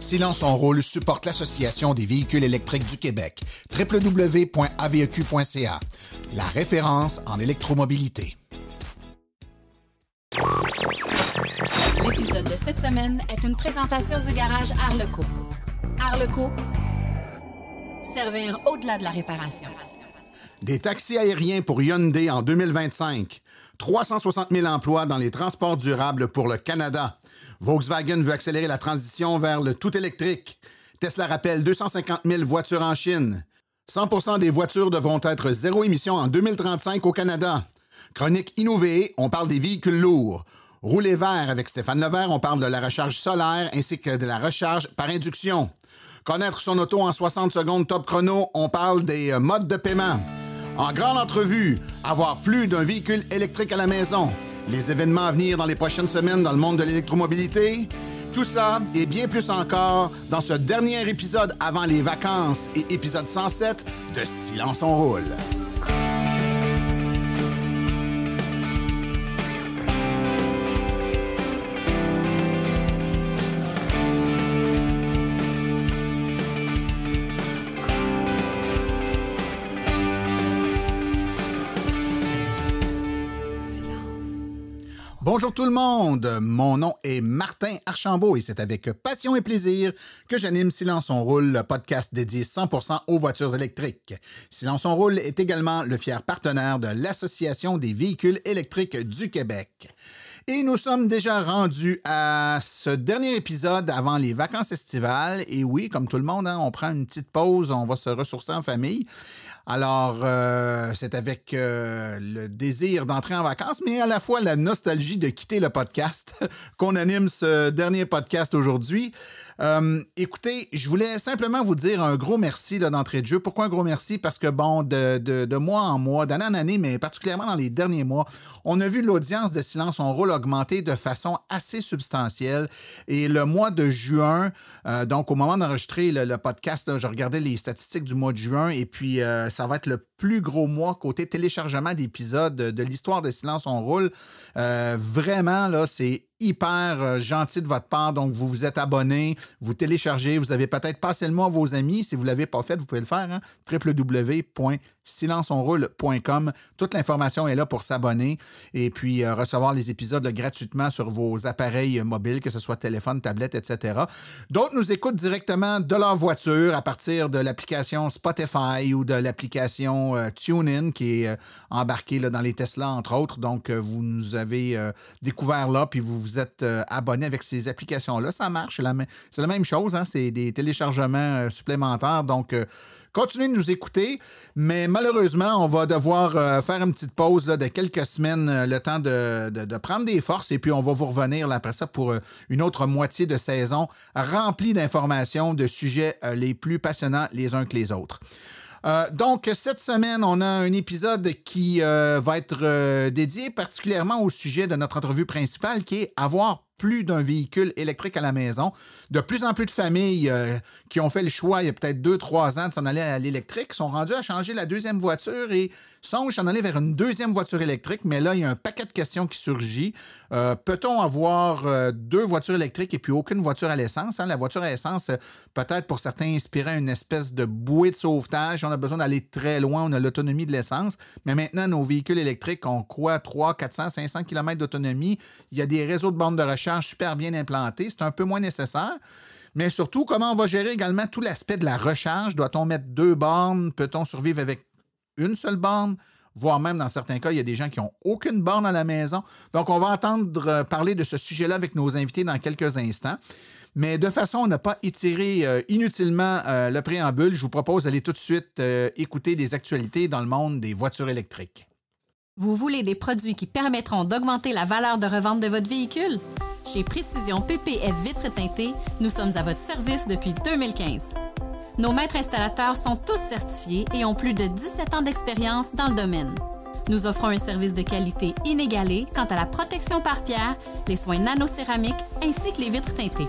Silence en rôle supporte l'Association des véhicules électriques du Québec, www.aveq.ca, la référence en électromobilité. L'épisode de cette semaine est une présentation du garage Arleco. Arleco, servir au-delà de la réparation. Des taxis aériens pour Hyundai en 2025. 360 000 emplois dans les transports durables pour le Canada. Volkswagen veut accélérer la transition vers le tout électrique. Tesla rappelle 250 000 voitures en Chine. 100% des voitures devront être zéro émission en 2035 au Canada. Chronique innovée, on parle des véhicules lourds. Rouler vert avec Stéphane Levert, on parle de la recharge solaire ainsi que de la recharge par induction. Connaître son auto en 60 secondes top chrono, on parle des euh, modes de paiement. En grande entrevue, avoir plus d'un véhicule électrique à la maison. Les événements à venir dans les prochaines semaines dans le monde de l'électromobilité. Tout ça et bien plus encore dans ce dernier épisode avant les vacances et épisode 107 de Silence on roule. Bonjour tout le monde, mon nom est Martin Archambault et c'est avec passion et plaisir que j'anime Silence on roule, le podcast dédié 100% aux voitures électriques. Silence on roule est également le fier partenaire de l'Association des véhicules électriques du Québec. Et nous sommes déjà rendus à ce dernier épisode avant les vacances estivales. Et oui, comme tout le monde, hein, on prend une petite pause, on va se ressourcer en famille. Alors, euh, c'est avec euh, le désir d'entrer en vacances, mais à la fois la nostalgie de quitter le podcast qu'on anime ce dernier podcast aujourd'hui. Euh, écoutez, je voulais simplement vous dire un gros merci d'entrée de jeu. Pourquoi un gros merci? Parce que, bon, de, de, mois en mois, d'année en année, mais particulièrement dans les derniers mois, on a vu l'audience de Silence on rôle augmenter de façon assez substantielle. Et le mois de juin, donc au moment d'enregistrer le, podcast, je regardais les statistiques du mois de juin et puis ça va être le plus gros mois côté téléchargement d'épisodes de, l'histoire de Silence on roule. vraiment, là, c'est hyper euh, gentil de votre part. Donc, vous vous êtes abonné, vous téléchargez, vous avez peut-être passé le mois à vos amis. Si vous ne l'avez pas fait, vous pouvez le faire. Hein? www.silenceonroule.com. Toute l'information est là pour s'abonner et puis euh, recevoir les épisodes gratuitement sur vos appareils mobiles, que ce soit téléphone, tablette, etc. D'autres nous écoutent directement de leur voiture à partir de l'application Spotify ou de l'application euh, TuneIn qui est embarquée là, dans les Tesla, entre autres. Donc, vous nous avez découvert là, puis vous vous vous êtes euh, abonné avec ces applications-là, ça marche. C'est la, même chose, hein, c'est des téléchargements euh, supplémentaires. Donc, euh, continuez de nous écouter, mais malheureusement, on va devoir faire une petite pause de quelques semaines, le temps de, prendre des forces, et puis on va vous revenir après ça pour une autre moitié de saison remplie d'informations, de sujets les plus passionnants les uns que les autres. Euh, donc, cette semaine, on a un épisode qui euh, va être euh, dédié particulièrement au sujet de notre entrevue principale, qui est avoir plus d'un véhicule électrique à la maison. De plus en plus de familles euh, qui ont fait le choix il y a peut-être deux, trois ans de s'en aller à l'électrique sont rendues à changer la deuxième voiture et songent s'en aller vers une deuxième voiture électrique. Mais là, il y a un paquet de questions qui surgit. Euh, peut-on avoir euh, deux voitures électriques et puis aucune voiture à l'essence? Hein? La voiture à essence, peut-être pour certains, inspirer une espèce de bouée de sauvetage. On a besoin d'aller très loin, on a l'autonomie de l'essence. Mais maintenant, nos véhicules électriques ont quoi? 3, 400, 500 km d'autonomie. Il y a des réseaux de bornes de recharge super bien implanté. C'est un peu moins nécessaire. Mais surtout, comment on va gérer également tout l'aspect de la recharge? Doit-on mettre deux bornes? Peut-on survivre avec une seule borne? voire même dans certains cas, il y a des gens qui n'ont aucune borne à la maison. Donc, on va entendre euh, parler de ce sujet-là avec nos invités dans quelques instants. Mais de façon à ne pas étirer euh, inutilement euh, le préambule, je vous propose d'aller tout de suite écouter des actualités dans le monde des voitures électriques. Vous voulez des produits qui permettront d'augmenter la valeur de revente de votre véhicule? Chez Précision PPF Vitres teintées, nous sommes à votre service depuis 2015. Nos maîtres installateurs sont tous certifiés et ont plus de 17 ans d'expérience dans le domaine. Nous offrons un service de qualité inégalé quant à la protection par pierre, les soins nanocéramiques ainsi que les vitres teintées.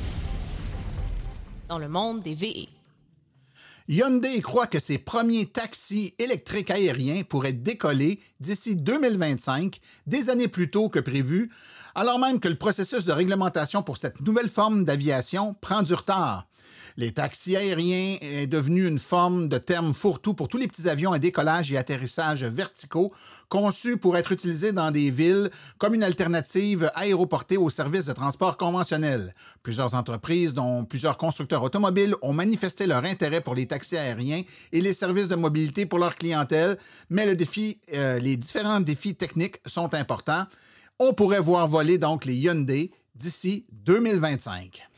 dans le monde des VE. Hyundai croit que ses premiers taxis électriques aériens pourraient décoller d'ici 2025, des années plus tôt que prévu, alors même que le processus de réglementation pour cette nouvelle forme d'aviation prend du retard. Les taxis aériens est devenu une forme de terme fourre-tout pour tous les petits avions à décollage et atterrissage verticaux conçus pour être utilisés dans des villes comme une alternative aéroportée aux services de transport conventionnels. Plusieurs entreprises, dont plusieurs constructeurs automobiles, ont manifesté leur intérêt pour les taxis aériens et les services de mobilité pour leur clientèle, mais euh, les différents défis techniques sont importants. On pourrait voir voler donc les Hyundai d'ici 2025.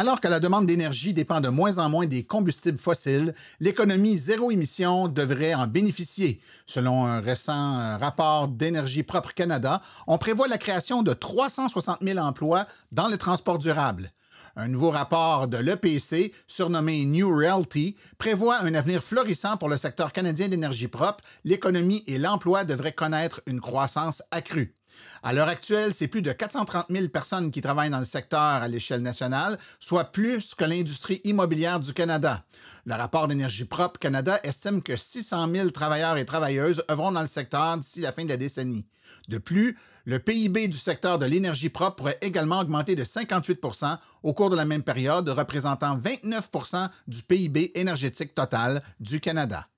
Alors que la demande d'énergie dépend de moins en moins des combustibles fossiles, l'économie zéro émission devrait en bénéficier. Selon un récent euh, rapport d'Énergie propre Canada, on prévoit la création de 360 000 emplois dans le transport durable. Un nouveau rapport de l'EPC, surnommé New Realty, prévoit un avenir florissant pour le secteur canadien d'énergie propre. L'économie et l'emploi devraient connaître une croissance accrue. À l'heure actuelle, c'est plus de 430 000 personnes qui travaillent dans le secteur à l'échelle nationale, soit plus que l'industrie immobilière du Canada. Le rapport d'énergie propre Canada estime que 600 000 travailleurs et travailleuses œuvront dans le secteur d'ici la fin de la décennie. De plus, le PIB du secteur de l'énergie propre pourrait également augmenter de 58% au cours de la même période, représentant 29% du PIB énergétique total du Canada.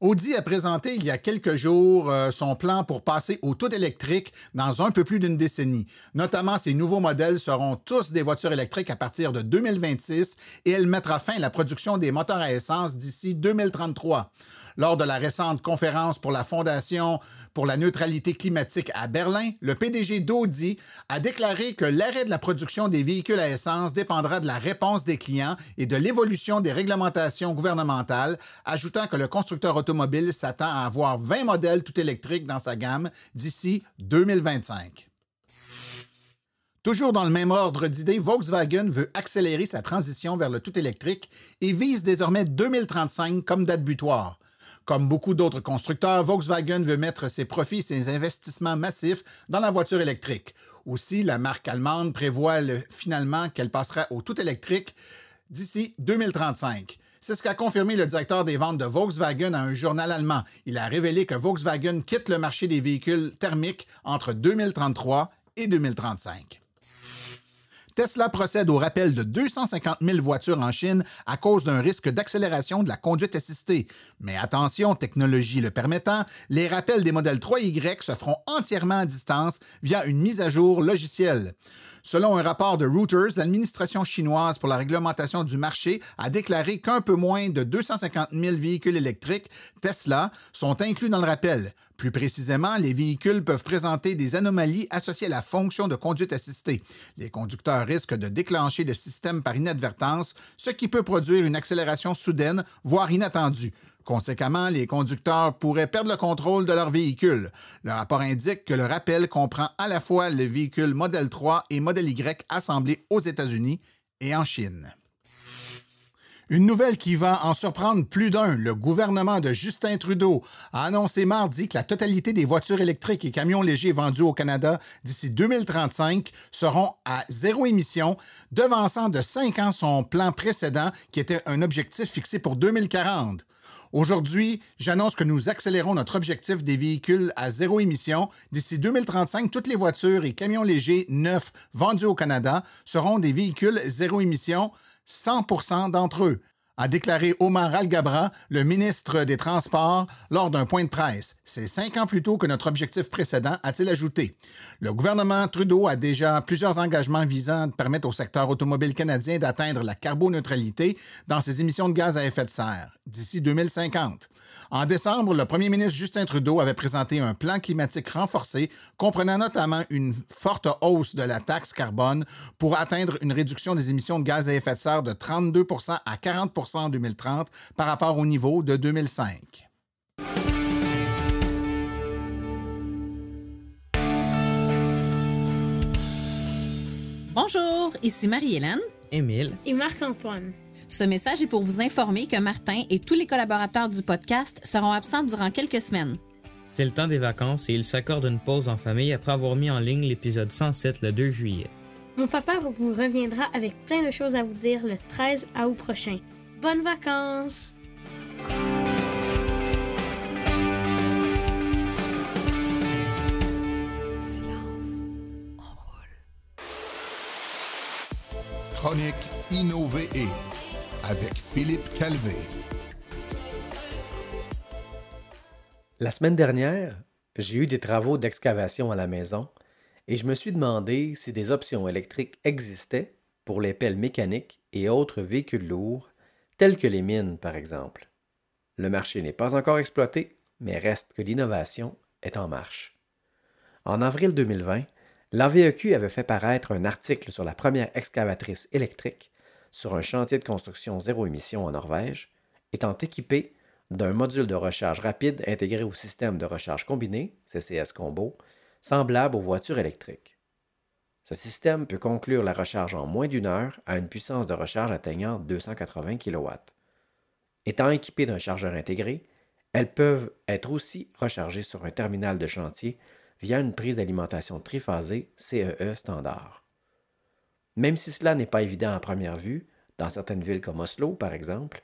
Audi a présenté il y a quelques jours euh, son plan pour passer au tout électrique dans un peu plus d'une décennie. Notamment, ces nouveaux modèles seront tous des voitures électriques à partir de 2026 et elle mettra fin à la production des moteurs à essence d'ici 2033. Lors de la récente conférence pour la Fondation pour la neutralité climatique à Berlin, le PDG d'Audi a déclaré que l'arrêt de la production des véhicules à essence dépendra de la réponse des clients et de l'évolution des réglementations gouvernementales, ajoutant que le constructeur automobile s'attend à avoir 20 modèles tout électriques dans sa gamme d'ici 2025. Toujours dans le même ordre d'idées, Volkswagen veut accélérer sa transition vers le tout électrique et vise désormais 2035 comme date butoir. Comme beaucoup d'autres constructeurs, Volkswagen veut mettre ses profits et ses investissements massifs dans la voiture électrique. Aussi, la marque allemande prévoit finalement qu'elle passera au tout électrique d'ici 2035. C'est ce qu'a confirmé le directeur des ventes de Volkswagen à un journal allemand. Il a révélé que Volkswagen quitte le marché des véhicules thermiques entre 2033 et 2035. Tesla procède au rappel de 250 000 voitures en Chine à cause d'un risque d'accélération de la conduite assistée. Mais attention, technologie le permettant, les rappels des modèles 3Y se feront entièrement à distance via une mise à jour logicielle. Selon un rapport de Reuters, l'administration chinoise pour la réglementation du marché a déclaré qu'un peu moins de 250 000 véhicules électriques Tesla sont inclus dans le rappel. Plus précisément, les véhicules peuvent présenter des anomalies associées à la fonction de conduite assistée. Les conducteurs risquent de déclencher le système par inadvertance, ce qui peut produire une accélération soudaine, voire inattendue. Conséquemment, les conducteurs pourraient perdre le contrôle de leur véhicule. Le rapport indique que le rappel comprend à la fois le véhicule Model 3 et Model Y assemblés aux États-Unis et en Chine. Une nouvelle qui va en surprendre plus d'un. Le gouvernement de Justin Trudeau a annoncé mardi que la totalité des voitures électriques et camions légers vendus au Canada d'ici 2035 seront à zéro émission, devançant de cinq ans son plan précédent qui était un objectif fixé pour 2040. Aujourd'hui, j'annonce que nous accélérons notre objectif des véhicules à zéro émission. D'ici 2035, toutes les voitures et camions légers neufs vendus au Canada seront des véhicules zéro émission 100% d'entre eux. A déclaré Omar Al-Gabra, le ministre des Transports, lors d'un point de presse. C'est cinq ans plus tôt que notre objectif précédent, a-t-il ajouté. Le gouvernement Trudeau a déjà plusieurs engagements visant à permettre au secteur automobile canadien d'atteindre la carboneutralité dans ses émissions de gaz à effet de serre d'ici 2050. En décembre, le premier ministre Justin Trudeau avait présenté un plan climatique renforcé comprenant notamment une forte hausse de la taxe carbone pour atteindre une réduction des émissions de gaz à effet de serre de 32 à 40 en 2030 par rapport au niveau de 2005. Bonjour, ici Marie-Hélène. Émile. Et Marc-Antoine. Ce message est pour vous informer que Martin et tous les collaborateurs du podcast seront absents durant quelques semaines. C'est le temps des vacances et il s'accorde une pause en famille après avoir mis en ligne l'épisode 107 le 2 juillet. Mon papa vous reviendra avec plein de choses à vous dire le 13 août prochain. Bonnes vacances! Silence, on roule. Chronique Innover avec Philippe Calvé. La semaine dernière, j'ai eu des travaux d'excavation à la maison et je me suis demandé si des options électriques existaient pour les pelles mécaniques et autres véhicules lourds, tels que les mines par exemple. Le marché n'est pas encore exploité, mais reste que l'innovation est en marche. En avril 2020, l'AVEQ avait fait paraître un article sur la première excavatrice électrique sur un chantier de construction zéro émission en Norvège, étant équipée d'un module de recharge rapide intégré au système de recharge combiné, CCS Combo, semblable aux voitures électriques. Ce système peut conclure la recharge en moins d'une heure à une puissance de recharge atteignant 280 kW. Étant équipées d'un chargeur intégré, elles peuvent être aussi rechargées sur un terminal de chantier via une prise d'alimentation triphasée CEE e standard. Même si cela n'est pas évident à première vue, dans certaines villes comme Oslo par exemple,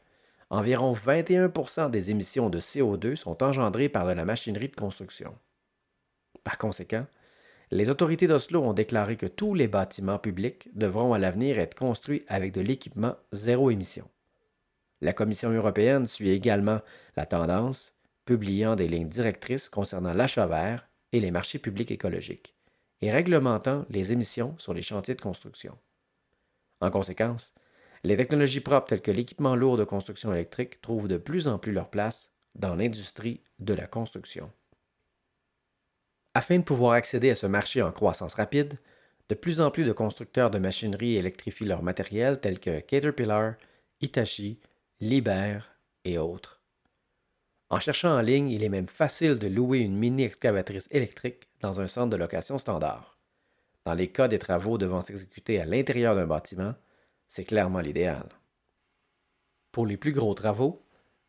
environ 21% des émissions de CO2 sont engendrées par de la machinerie de construction. Par conséquent, les autorités d'Oslo ont déclaré que tous les bâtiments publics devront à l'avenir être construits avec de l'équipement zéro émission. La Commission européenne suit également la tendance, publiant des lignes directrices concernant l'achat vert et les marchés publics écologiques, et réglementant les émissions sur les chantiers de construction. En conséquence, les technologies propres telles que l'équipement lourd de construction électrique trouvent de plus en plus leur place dans l'industrie de la construction. Afin de pouvoir accéder à ce marché en croissance rapide, de plus en plus de constructeurs de machinerie électrifient leur matériel tels que Caterpillar, Hitachi, Liebherr et autres. En cherchant en ligne, il est même facile de louer une mini-excavatrice électrique dans un centre de location standard. Dans les cas des travaux devant s'exécuter à l'intérieur d'un bâtiment, c'est clairement l'idéal. Pour les plus gros travaux,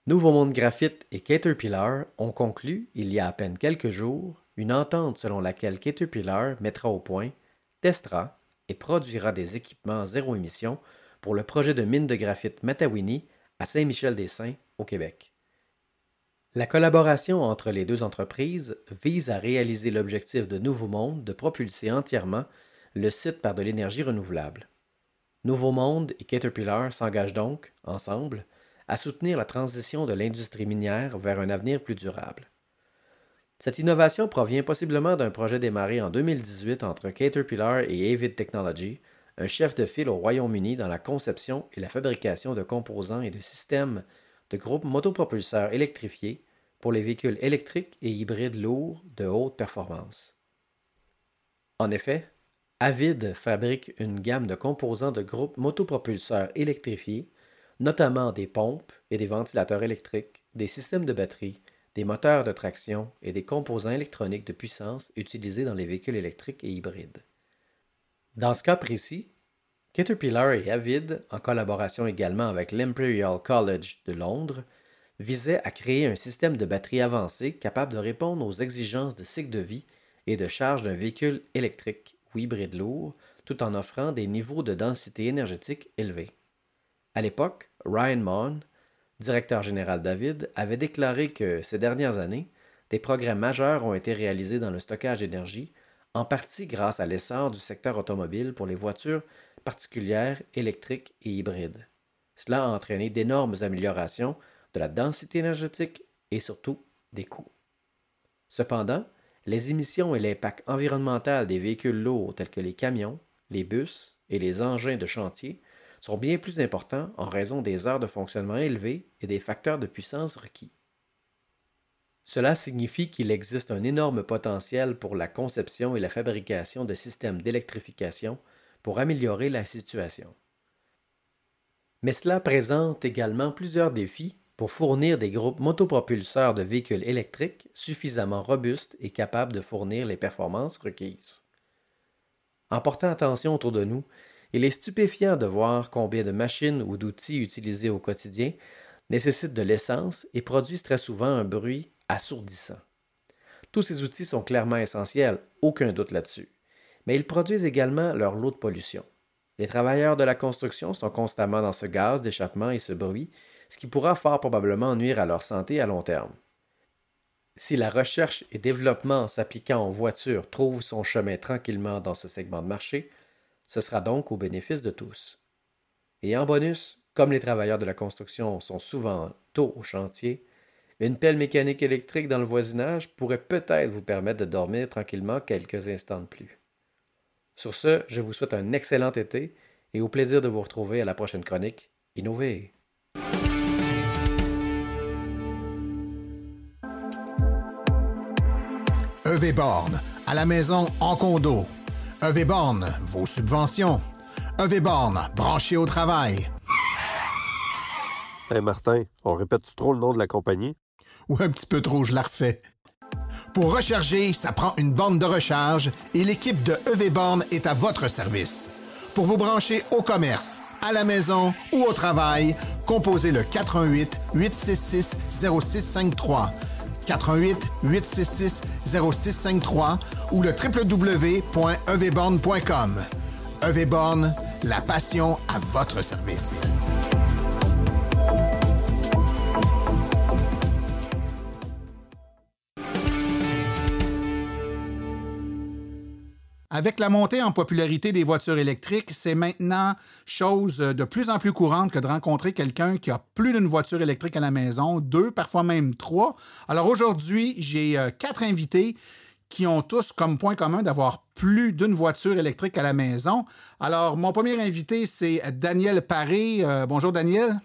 Nouveau Monde Graphite et Caterpillar ont conclu, il y a à peine quelques jours, une entente selon laquelle Caterpillar mettra au point, testera et produira des équipements zéro émission pour le projet de mine de graphite Matawini à Saint-Michel-des-Saints, au Québec. La collaboration entre les deux entreprises vise à réaliser l'objectif de Nouveau Monde de propulser entièrement le site par de l'énergie renouvelable. Nouveau Monde et Caterpillar s'engagent donc, ensemble, à soutenir la transition de l'industrie minière vers un avenir plus durable. Cette innovation provient possiblement d'un projet démarré en 2018 entre Caterpillar et Avid Technology, un chef de file au Royaume-Uni dans la conception et la fabrication de composants et de systèmes de groupes motopropulseurs électrifiés pour les véhicules électriques et hybrides lourds de haute performance. En effet, Avid fabrique une gamme de composants de groupes motopropulseurs électrifiés, notamment des pompes et des ventilateurs électriques, des systèmes de batterie, des moteurs de traction et des composants électroniques de puissance utilisés dans les véhicules électriques et hybrides. Dans ce cas précis, Caterpillar et Avid, en collaboration également avec l'Imperial College de Londres, visaient à créer un système de batterie avancé capable de répondre aux exigences de cycle de vie et de charge d'un véhicule électrique ou hybride lourd, tout en offrant des niveaux de densité énergétique élevés. À l'époque, Ryan Mon, directeur général David, avait déclaré que ces dernières années, des progrès majeurs ont été réalisés dans le stockage d'énergie, en partie grâce à l'essor du secteur automobile pour les voitures particulières, électriques et hybrides. Cela a entraîné d'énormes améliorations de la densité énergétique et surtout des coûts. Cependant, les émissions et l'impact environnemental des véhicules lourds tels que les camions, les bus et les engins de chantier sont bien plus importants en raison des heures de fonctionnement élevées et des facteurs de puissance requis. Cela signifie qu'il existe un énorme potentiel pour la conception et la fabrication de systèmes d'électrification pour améliorer la situation. Mais cela présente également plusieurs défis pour fournir des groupes motopropulseurs de véhicules électriques suffisamment robustes et capables de fournir les performances requises. En portant attention autour de nous, il est stupéfiant de voir combien de machines ou d'outils utilisés au quotidien nécessitent de l'essence et produisent très souvent un bruit assourdissant. Tous ces outils sont clairement essentiels, aucun doute là-dessus, mais ils produisent également leur lot de pollution. Les travailleurs de la construction sont constamment dans ce gaz d'échappement et ce bruit, ce qui pourra fort probablement nuire à leur santé à long terme. Si la recherche et développement s'appliquant aux voitures trouve son chemin tranquillement dans ce segment de marché, ce sera donc au bénéfice de tous. Et en bonus, comme les travailleurs de la construction sont souvent tôt au chantier, une pelle mécanique électrique dans le voisinage pourrait peut-être vous permettre de dormir tranquillement quelques instants de plus. Sur ce, je vous souhaite un excellent été et au plaisir de vous retrouver à la prochaine chronique. Innover. EV Borne, à la maison en condo. EV Borne, vos subventions. EV Borne, branché au travail. Hey Martin, on répète trop le nom de la compagnie? Ou un petit peu trop, je la refais. Pour recharger, ça prend une borne de recharge et l'équipe de EV Borne est à votre service. Pour vous brancher au commerce, à la maison ou au travail, composez le 418 866 0653. 418 866 0653 ou le www.evborne.com. EVborne, la passion à votre service. Avec la montée en popularité des voitures électriques, c'est maintenant chose de plus en plus courante que de rencontrer quelqu'un qui a plus d'une voiture électrique à la maison, deux, parfois même trois. Alors aujourd'hui, j'ai euh, quatre invités qui ont tous comme point commun d'avoir plus d'une voiture électrique à la maison. Alors, mon premier invité, c'est Daniel Paré. Euh, bonjour, Daniel.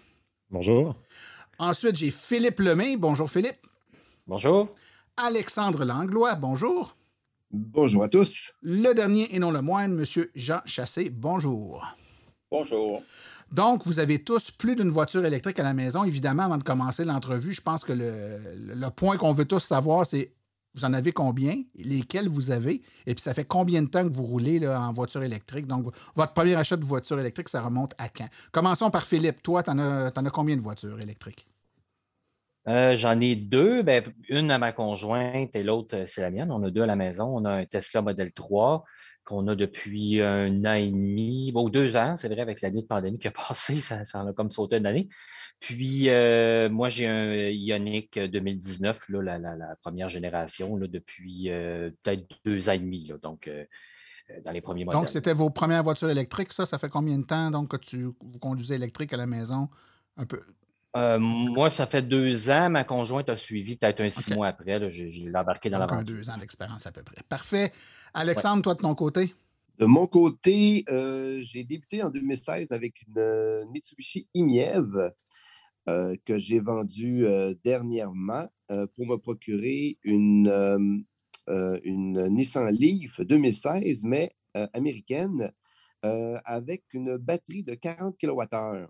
Bonjour. Ensuite, j'ai Philippe Lemay. Bonjour, Philippe. Bonjour. Alexandre Langlois. Bonjour. Bonjour à tous. Le dernier et non le moindre, M. Jean Chassé. Bonjour. Bonjour. Donc, vous avez tous plus d'une voiture électrique à la maison. Évidemment, avant de commencer l'entrevue, je pense que le, le point qu'on veut tous savoir, c'est vous en avez combien, lesquels vous avez, et puis ça fait combien de temps que vous roulez là, en voiture électrique? Donc, votre premier achat de voiture électrique, ça remonte à quand? Commençons par Philippe. Toi, tu en, as combien de voitures électriques? Euh, j'en ai deux. Ben, une à ma conjointe et l'autre, euh, c'est la mienne. On a deux à la maison. On a un Tesla Model 3 qu'on a depuis un an et demi, bon, deux ans, c'est vrai, avec l'année de pandémie qui a passé, ça, ça en a comme sauté une année. Puis, euh, moi, j'ai un Ioniq 2019, là, la, première génération, là, depuis peut-être deux ans et demi. Là, donc, dans les premiers modèles. Donc, c'était vos premières voitures électriques, ça? Ça fait combien de temps donc, que tu vous conduisez électrique à la maison? Un peu. Euh, moi, ça fait deux ans. Ma conjointe a suivi peut-être un six mois après. J'ai embarqué dans la deux ans d'expérience à peu près. Parfait. Alexandre, toi, de ton côté? De mon côté, euh, j'ai débuté en 2016 avec une euh, Mitsubishi Imiev que j'ai vendue dernièrement pour me procurer une, une Nissan Leaf 2016, mais américaine, avec une batterie de 40 kWh.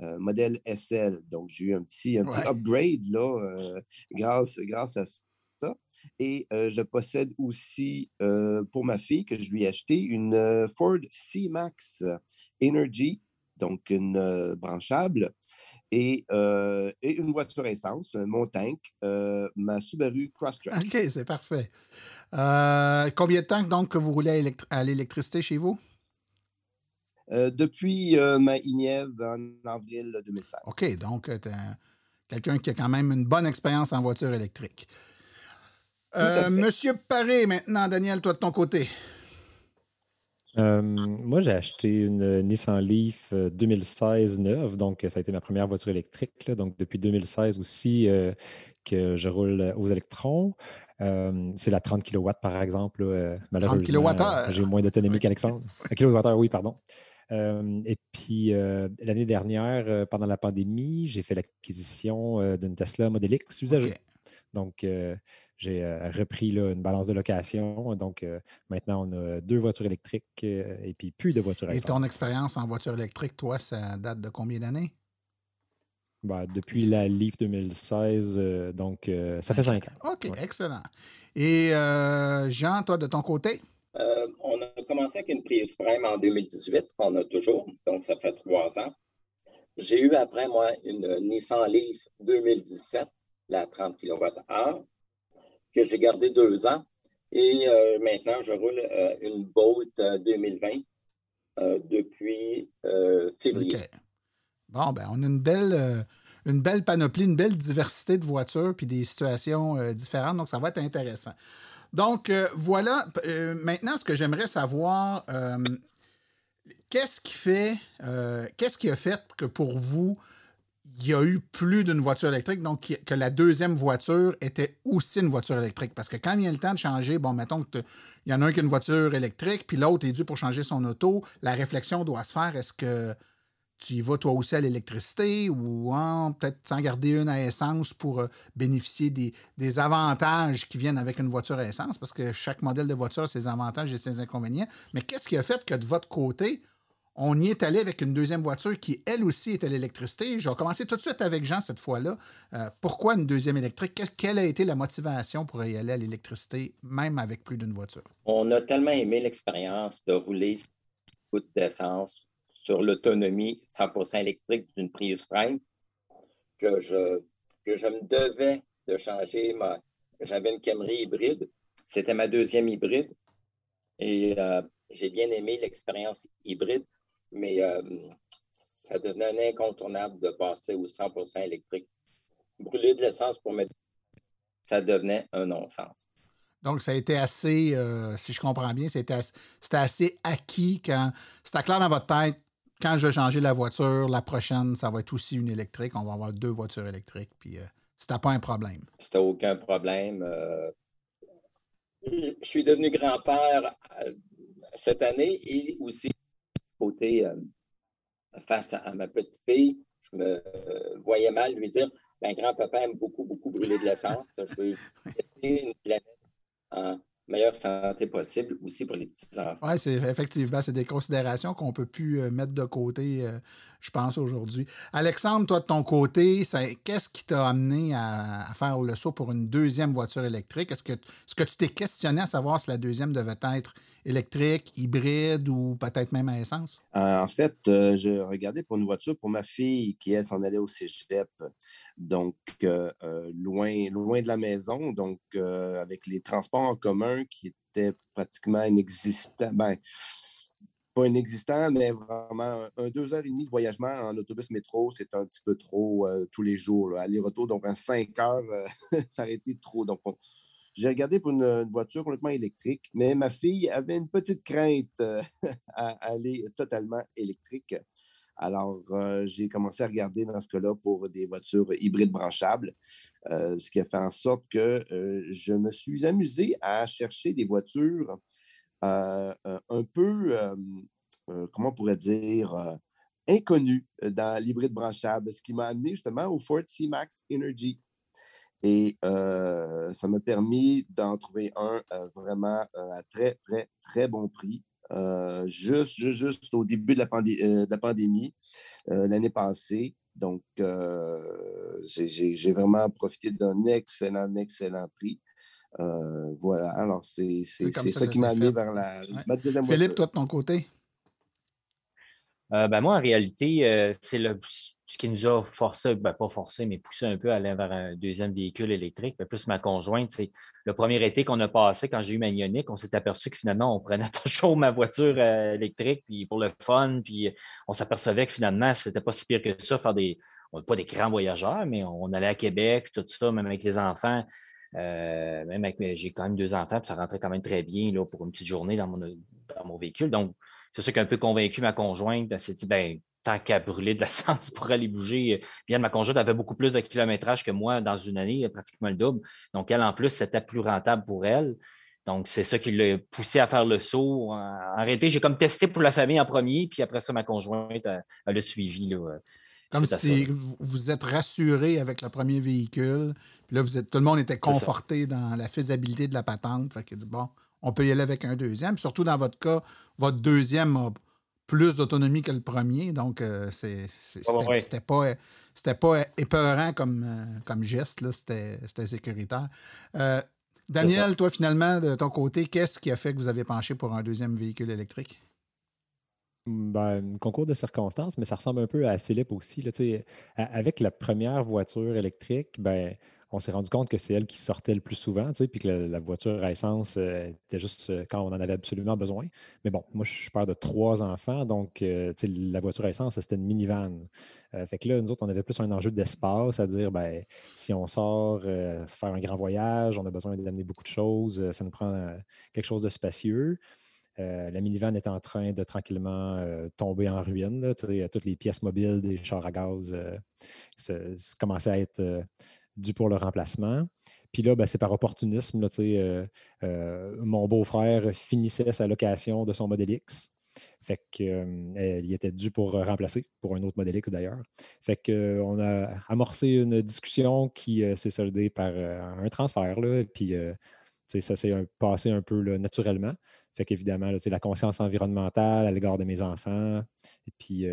Euh, modèle SL. Donc, j'ai eu un petit, un petit upgrade là, euh, grâce, grâce à ça. Et euh, je possède aussi pour ma fille que je lui ai acheté une Ford C-Max Energy, donc une branchable, et, et, une voiture essence, mon tank, ma Subaru Crosstrek. OK, c'est parfait. combien de temps donc que vous roulez à l'électricité chez vous? Euh, depuis euh, ma INIEV en avril 2016. OK, donc tu es quelqu'un qui a quand même une bonne expérience en voiture électrique. Euh, Monsieur Paré, maintenant, Daniel, toi de ton côté. Euh, moi, j'ai acheté une Nissan Leaf 2016 neuve, donc ça a été ma première voiture électrique. donc depuis 2016 aussi que je roule aux électrons. c'est la 30 kW par exemple. malheureusement, j'ai moins d'autonomie qu'Alexandre. kWh, oui, pardon. Et puis, l'année dernière, pendant la pandémie, j'ai fait l'acquisition d'une Tesla Model X usagée. Donc, j'ai repris une balance de location. Donc, maintenant, on a deux voitures électriques et puis plus de voitures électriques. Et ton expérience en voiture électrique, toi, ça date de combien d'années? Ben, depuis la Leaf 2016, donc ça fait cinq ans. OK, excellent. Et Jean, toi, de ton côté? On a commencé avec une Prius Prime en 2018, qu'on a toujours, donc ça fait trois ans. J'ai eu après, moi, une Nissan Leaf 2017, la 30 kWh que j'ai gardé deux ans. Et euh, maintenant, je roule euh, une Boat 2020 euh, depuis février. Bon, ben, on a une belle, une belle panoplie, une belle diversité de voitures puis des situations différentes. Donc, ça va être intéressant. Donc, voilà. maintenant, ce que j'aimerais savoir, qu'est-ce qui fait, qu'est-ce qui a fait que pour vous, il y a eu plus d'une voiture électrique, donc que la deuxième voiture était aussi une voiture électrique? Parce que quand il y a le temps de changer, bon, mettons qu'il y en a un qui a une voiture électrique, puis l'autre est dû pour changer son auto, la réflexion doit se faire est-ce que tu y vas toi aussi à l'électricité ou hein, peut-être sans garder une à essence pour euh, bénéficier des, des, avantages qui viennent avec une voiture à essence, parce que chaque modèle de voiture a ses avantages et ses inconvénients. Mais qu'est-ce qui a fait que de votre côté, on y est allé avec une deuxième voiture qui, elle aussi, est à l'électricité? Je vais commencer tout de suite avec Jean cette fois-là. Euh, pourquoi une deuxième électrique? Quelle, a été la motivation pour y aller à l'électricité, même avec plus d'une voiture? On a tellement aimé l'expérience de rouler d'essence sur l'autonomie 100% électrique d'une Prius Prime que je, que je me devais de changer. Ma... J'avais une Camry hybride. C'était ma deuxième hybride. Et euh, j'ai bien aimé l'expérience hybride mais euh, ça devenait incontournable de passer au 100% électrique. Brûler de l'essence pour mettre ça devenait un non-sens. Donc, ça a été assez, euh, si je comprends bien, c'était assez, acquis quand c'était clair dans votre tête, quand je vais changer la voiture, la prochaine, ça va être aussi une électrique. On va avoir deux voitures électriques, puis euh, c'était pas un problème. C'était aucun problème. je suis devenu grand-père cette année et aussi côté euh, face à, ma petite fille, je me voyais mal lui dire ben, grand-papa aime beaucoup, beaucoup brûler de l'essence. Je veux laisser une planète en meilleure santé possible aussi pour les petits-enfants. Oui, c'est effectivement, c'est des considérations qu'on ne peut plus euh, mettre de côté, euh, je pense, aujourd'hui. Alexandre, toi, de ton côté, qu'est-ce qui t'a amené à, faire le saut pour une deuxième voiture électrique? Est-ce que, est-ce que tu t'es questionné à savoir si la deuxième devait être électrique, hybride ou peut-être même à essence? Euh, en fait, euh, je regardais pour une voiture pour ma fille qui, elle, s'en allait au cégep, donc euh, loin, loin de la maison, donc avec les transports en commun qui étaient pratiquement inexistants. Ben, pas inexistant, mais vraiment un deux heures et demie de voyagement en autobus métro, c'est un petit peu trop tous les jours. Aller-retour, donc en cinq heures, ça aurait été trop. Donc, j'ai regardé pour une, voiture complètement électrique, mais ma fille avait une petite crainte euh, à aller totalement électrique. Alors, euh, j'ai commencé à regarder dans ce cas-là pour des voitures hybrides branchables, euh, ce qui a fait en sorte que je me suis amusé à chercher des voitures un peu, comment on pourrait dire, inconnues dans l'hybride branchable, ce qui m'a amené justement au Ford C-Max Energy. Et euh, ça m'a permis d'en trouver un euh, vraiment euh, à très, très, très bon prix. juste, juste, au début de la, de la pandémie, l'année passée. Donc, j'ai vraiment profité d'un excellent, excellent prix. voilà, alors c'est ça, qui m'a amené vers la, deuxième Philippe, toi de ton côté? Ben moi, en réalité, c'est le ce qui nous a forcé, ben pas forcé, mais poussé un peu à aller vers un deuxième véhicule électrique. Ben, plus ma conjointe, c'est le premier été qu'on a passé quand j'ai eu ma Ioniq, on s'est aperçu que finalement, on prenait toujours ma voiture euh, électrique puis pour le fun, puis on s'apercevait que finalement, c'était pas si pire que ça, faire des. On pas des grands voyageurs, mais on allait à Québec, tout ça, même avec les enfants. Euh, même avec j'ai quand même deux enfants, puis ça rentrait quand même très bien là, pour une petite journée dans mon, dans mon véhicule. Donc, c'est ça qui a un peu convaincu ma conjointe. Elle s'est dit, ben, tant qu'à brûler de l'essence pour aller bouger. Bien, ma conjointe avait beaucoup plus de kilométrage que moi dans une année, pratiquement le double. Donc, elle, en plus, c'était plus rentable pour elle. Donc, c'est ça qui l'a poussé à faire le saut. En réalité, j'ai comme testé pour la famille en premier, puis après ça, ma conjointe, elle, a suivi. Là, comme si vous êtes rassuré avec le premier véhicule. Puis là, vous êtes, tout le monde était conforté dans la faisabilité de la patente. Fait que dit, bon, on peut y aller avec un deuxième. surtout dans votre cas, votre deuxième a plus d'autonomie que le premier. Donc, euh, c'était pas. C'était pas épeurant comme, euh, comme geste, c'était sécuritaire. Euh, Daniel, toi, finalement, de ton côté, qu'est-ce qui a fait que vous avez penché pour un deuxième véhicule électrique? Ben, concours de circonstances, mais ça ressemble un peu à Philippe aussi. Là, avec la première voiture électrique, ben, on s'est rendu compte que c'est elle qui sortait le plus souvent, puis que la, voiture à essence euh, était juste euh, quand on en avait absolument besoin. Mais bon, moi, je suis père de trois enfants, donc euh, la voiture à essence, c'était une minivan. fait que là, nous autres, on avait plus un enjeu d'espace, à dire, ben, si on sort faire un grand voyage, on a besoin d'amener beaucoup de choses, ça nous prend quelque chose de spacieux. la minivan est en train de tranquillement tomber en ruine. toutes les pièces mobiles des chars à gaz commençaient à être dû pour le remplacement. Puis là, ben, c'est par opportunisme. Euh, euh, mon beau-frère finissait sa location de son Model X. Fait qu'il euh, était dû pour remplacer, pour un autre Model X d'ailleurs. Fait qu'on a amorcé une discussion qui s'est soldée par un transfert. Là, puis ça s'est passé un peu naturellement. Fait qu'évidemment, la conscience environnementale à l'égard de mes enfants, puis,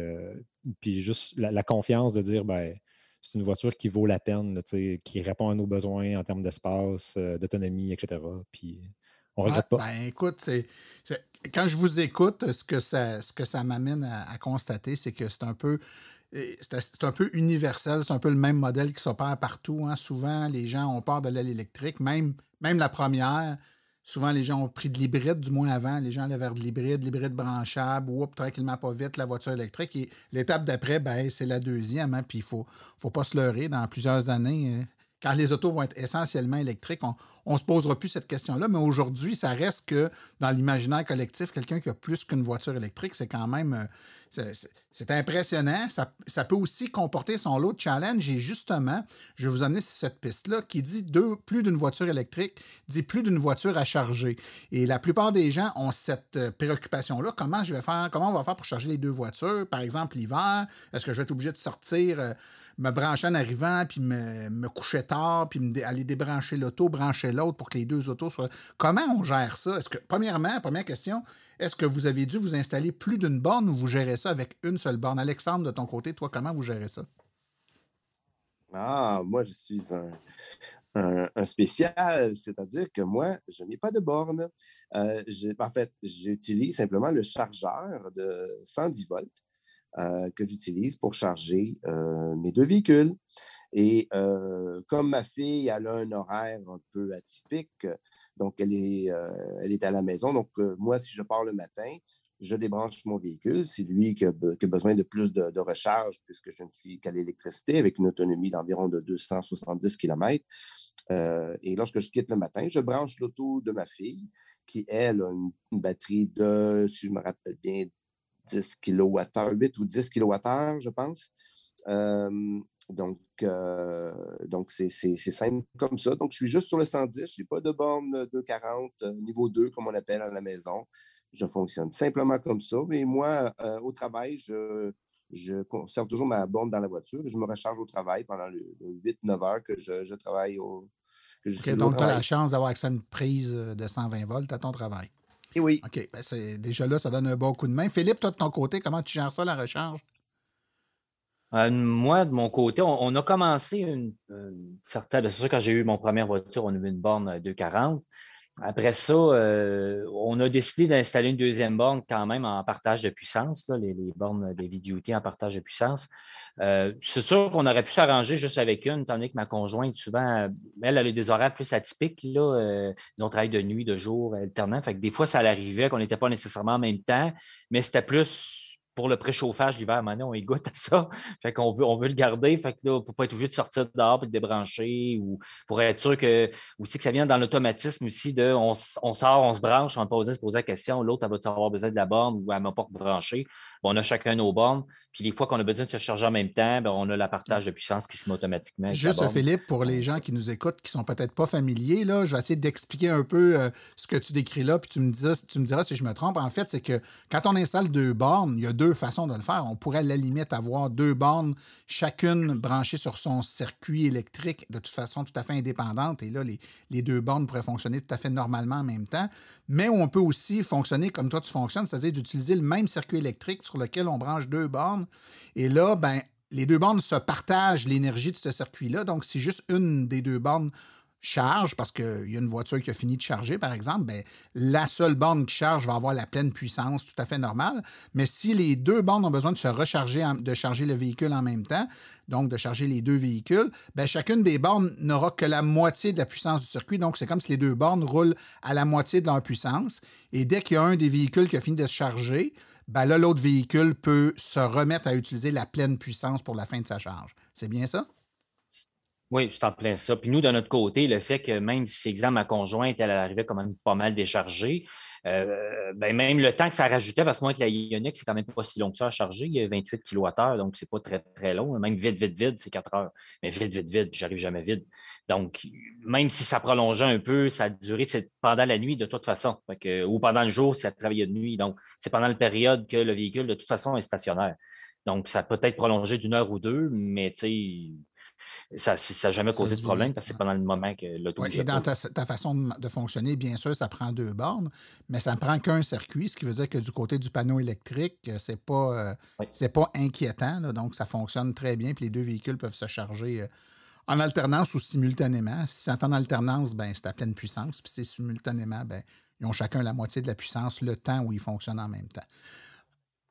juste la, la, confiance de dire ben, c'est une voiture qui vaut la peine, qui répond à nos besoins en termes d'espace, euh, d'autonomie, etc. Puis on ne regrette pas. Ben, écoute, quand je vous écoute, ce que ça, ce que ça m'amène à, constater, c'est que c'est un peu. C'est un peu universel, c'est un peu le même modèle qui s'opère partout. Hein. Souvent, les gens ont peur de l'aile électrique, même, même la première. Souvent, les gens ont pris de l'hybride, du moins avant. Les gens allaient vers de l'hybride, l'hybride branchable, ou tranquillement pas vite, la voiture électrique. Et l'étape d'après, ben, c'est la deuxième. Hein, puis il ne faut, faut pas se leurrer. Dans plusieurs années, euh, quand les autos vont être essentiellement électriques, on ne se posera plus cette question-là. Mais aujourd'hui, ça reste que dans l'imaginaire collectif, quelqu'un qui a plus qu'une voiture électrique, c'est quand même. C'est impressionnant. Ça, peut aussi comporter son lot de challenge. Et justement, je vais vous amener cette piste-là qui dit deux, plus d'une voiture électrique, dit plus d'une voiture à charger. Et la plupart des gens ont cette euh, préoccupation-là. Comment je vais faire, comment on va faire pour charger les deux voitures? Par exemple, l'hiver, est-ce que je vais être obligé de sortir? Euh, me brancher en arrivant, puis me, coucher tard, puis aller débrancher l'auto, brancher l'autre pour que les deux autos soient. Comment on gère ça? Est-ce que, premièrement, première question, est-ce que vous avez dû vous installer plus d'une borne ou vous gérez ça avec une seule borne? Alexandre, de ton côté, toi, comment vous gérez ça? Ah, moi, je suis un, spécial, c'est-à-dire que moi, je n'ai pas de borne. Euh, en fait, j'utilise simplement le chargeur de 110 volts euh, que j'utilise pour charger euh, mes deux véhicules. Et comme ma fille elle a un horaire un peu atypique, donc elle est, elle est à la maison. Donc, moi, si je pars le matin, je débranche mon véhicule. C'est lui qui a, besoin de plus de, recharge puisque je ne suis qu'à l'électricité avec une autonomie d'environ de 270 km. et lorsque je quitte le matin, je branche l'auto de ma fille qui, elle, a une, batterie de, si je me rappelle bien, 10 kWh, 8 ou 10 kWh, je pense. Euh, donc, euh, donc c'est simple comme ça. Donc, je suis juste sur le 110. Je n'ai pas de borne 240, euh, niveau 2, comme on appelle à la maison. Je fonctionne simplement comme ça. Mais moi, au travail, je, je, conserve toujours ma borne dans la voiture et je me recharge au travail pendant les 8-9 heures que je, travaille au. donc, tu as la chance d'avoir accès à une prise de 120 volts à ton travail. Et eh oui. OK. Ben c'est, déjà là, ça donne un bon coup de main. Philippe, toi, de ton côté, comment tu gères ça, la recharge? Euh, moi, de mon côté, on, a commencé une, certaine. C'est sûr, quand j'ai eu mon première voiture, on a eu une borne 240. Après ça, euh, on a décidé d'installer une deuxième borne quand même en partage de puissance, les, bornes des VDUT en partage de puissance. Euh, c'est sûr qu'on aurait pu s'arranger juste avec une, tandis que ma conjointe, souvent, elle, a des horaires plus atypiques. Là, euh, on travaille de nuit, de jour, alternant. Fait que des fois, ça l'arrivait qu'on n'était pas nécessairement en même temps, mais c'était plus pour le préchauffage l'hiver, maintenant, on y goûte à ça. Fait qu'on veut, on veut le garder. Fait que là, pour pas être obligé de sortir dehors et de débrancher ou pour être sûr que ça vient dans l'automatisme aussi de on, on, sort, on se branche, on pose, se poser la question, l'autre, elle va avoir besoin de la borne ou elle m'a pas branché. On a chacun nos bornes. Puis les fois qu'on a besoin de se charger en même temps, ben, on a la partage de puissance qui se met automatiquement. Juste, Philippe, pour les gens qui nous écoutent, qui ne sont peut-être pas familiers, là, je vais essayer d'expliquer un peu euh, ce que tu décris là, puis tu me, diras, tu me diras si je me trompe. En fait, c'est que quand on installe deux bornes, il y a deux façons de le faire. On pourrait à la limite avoir deux bornes, chacune branchée sur son circuit électrique, de toute façon tout à fait indépendante. Et là, les, les deux bornes pourraient fonctionner tout à fait normalement en même temps. Mais on peut aussi fonctionner comme toi tu fonctionnes, c'est-à-dire d'utiliser le même circuit électrique sur lequel on branche deux bornes et là, ben, les deux bornes se partagent l'énergie de ce circuit-là. Donc, si juste une des deux bornes charge, parce qu'il y a une voiture qui a fini de charger, par exemple, ben, la seule borne qui charge va avoir la pleine puissance tout à fait normale. Mais si les deux bornes ont besoin de se recharger, de charger le véhicule en même temps, donc de charger les deux véhicules, ben, chacune des bornes n'aura que la moitié de la puissance du circuit. Donc, c'est comme si les deux bornes roulent à la moitié de leur puissance. Et dès qu'il y a un des véhicules qui a fini de se charger, ben là, l'autre véhicule peut se remettre à utiliser la pleine puissance pour la fin de sa charge. C'est bien ça? Oui, c'est en plein ça. Puis nous, de notre côté, le fait que même si, exemple, ma conjointe, elle arrivait quand même pas mal déchargée, euh, ben même le temps que ça rajoutait, parce que moi, avec la Ioniq, c'est quand même pas si long que ça à charger. Il y a 28 kWh, donc c'est pas très, très long. Même vite, vite, vite, c'est 4 heures. Mais vite, vite, vite, j'arrive jamais vite. Donc, même si ça prolongeait un peu, ça a duré pendant la nuit de toute façon. ou pendant le jour, si ça travaillait de nuit. Donc, c'est pendant la période que le véhicule, de toute façon, est stationnaire. Donc, ça peut être prolongé d'une heure ou deux, mais tu sais, ça n'a jamais causé de problème parce que c'est pendant le moment que l'auto. et dans ta, façon de, fonctionner, bien sûr, ça prend deux bornes, mais ça ne prend qu'un circuit, ce qui veut dire que du côté du panneau électrique, euh, c'est pas, euh, pas inquiétant. donc, ça fonctionne très bien, puis les deux véhicules peuvent se charger. Euh, en alternance ou simultanément. Si c'est en alternance, ben, c'est à pleine puissance. Puis c'est simultanément, ben, ils ont chacun la moitié de la puissance le temps où ils fonctionnent en même temps.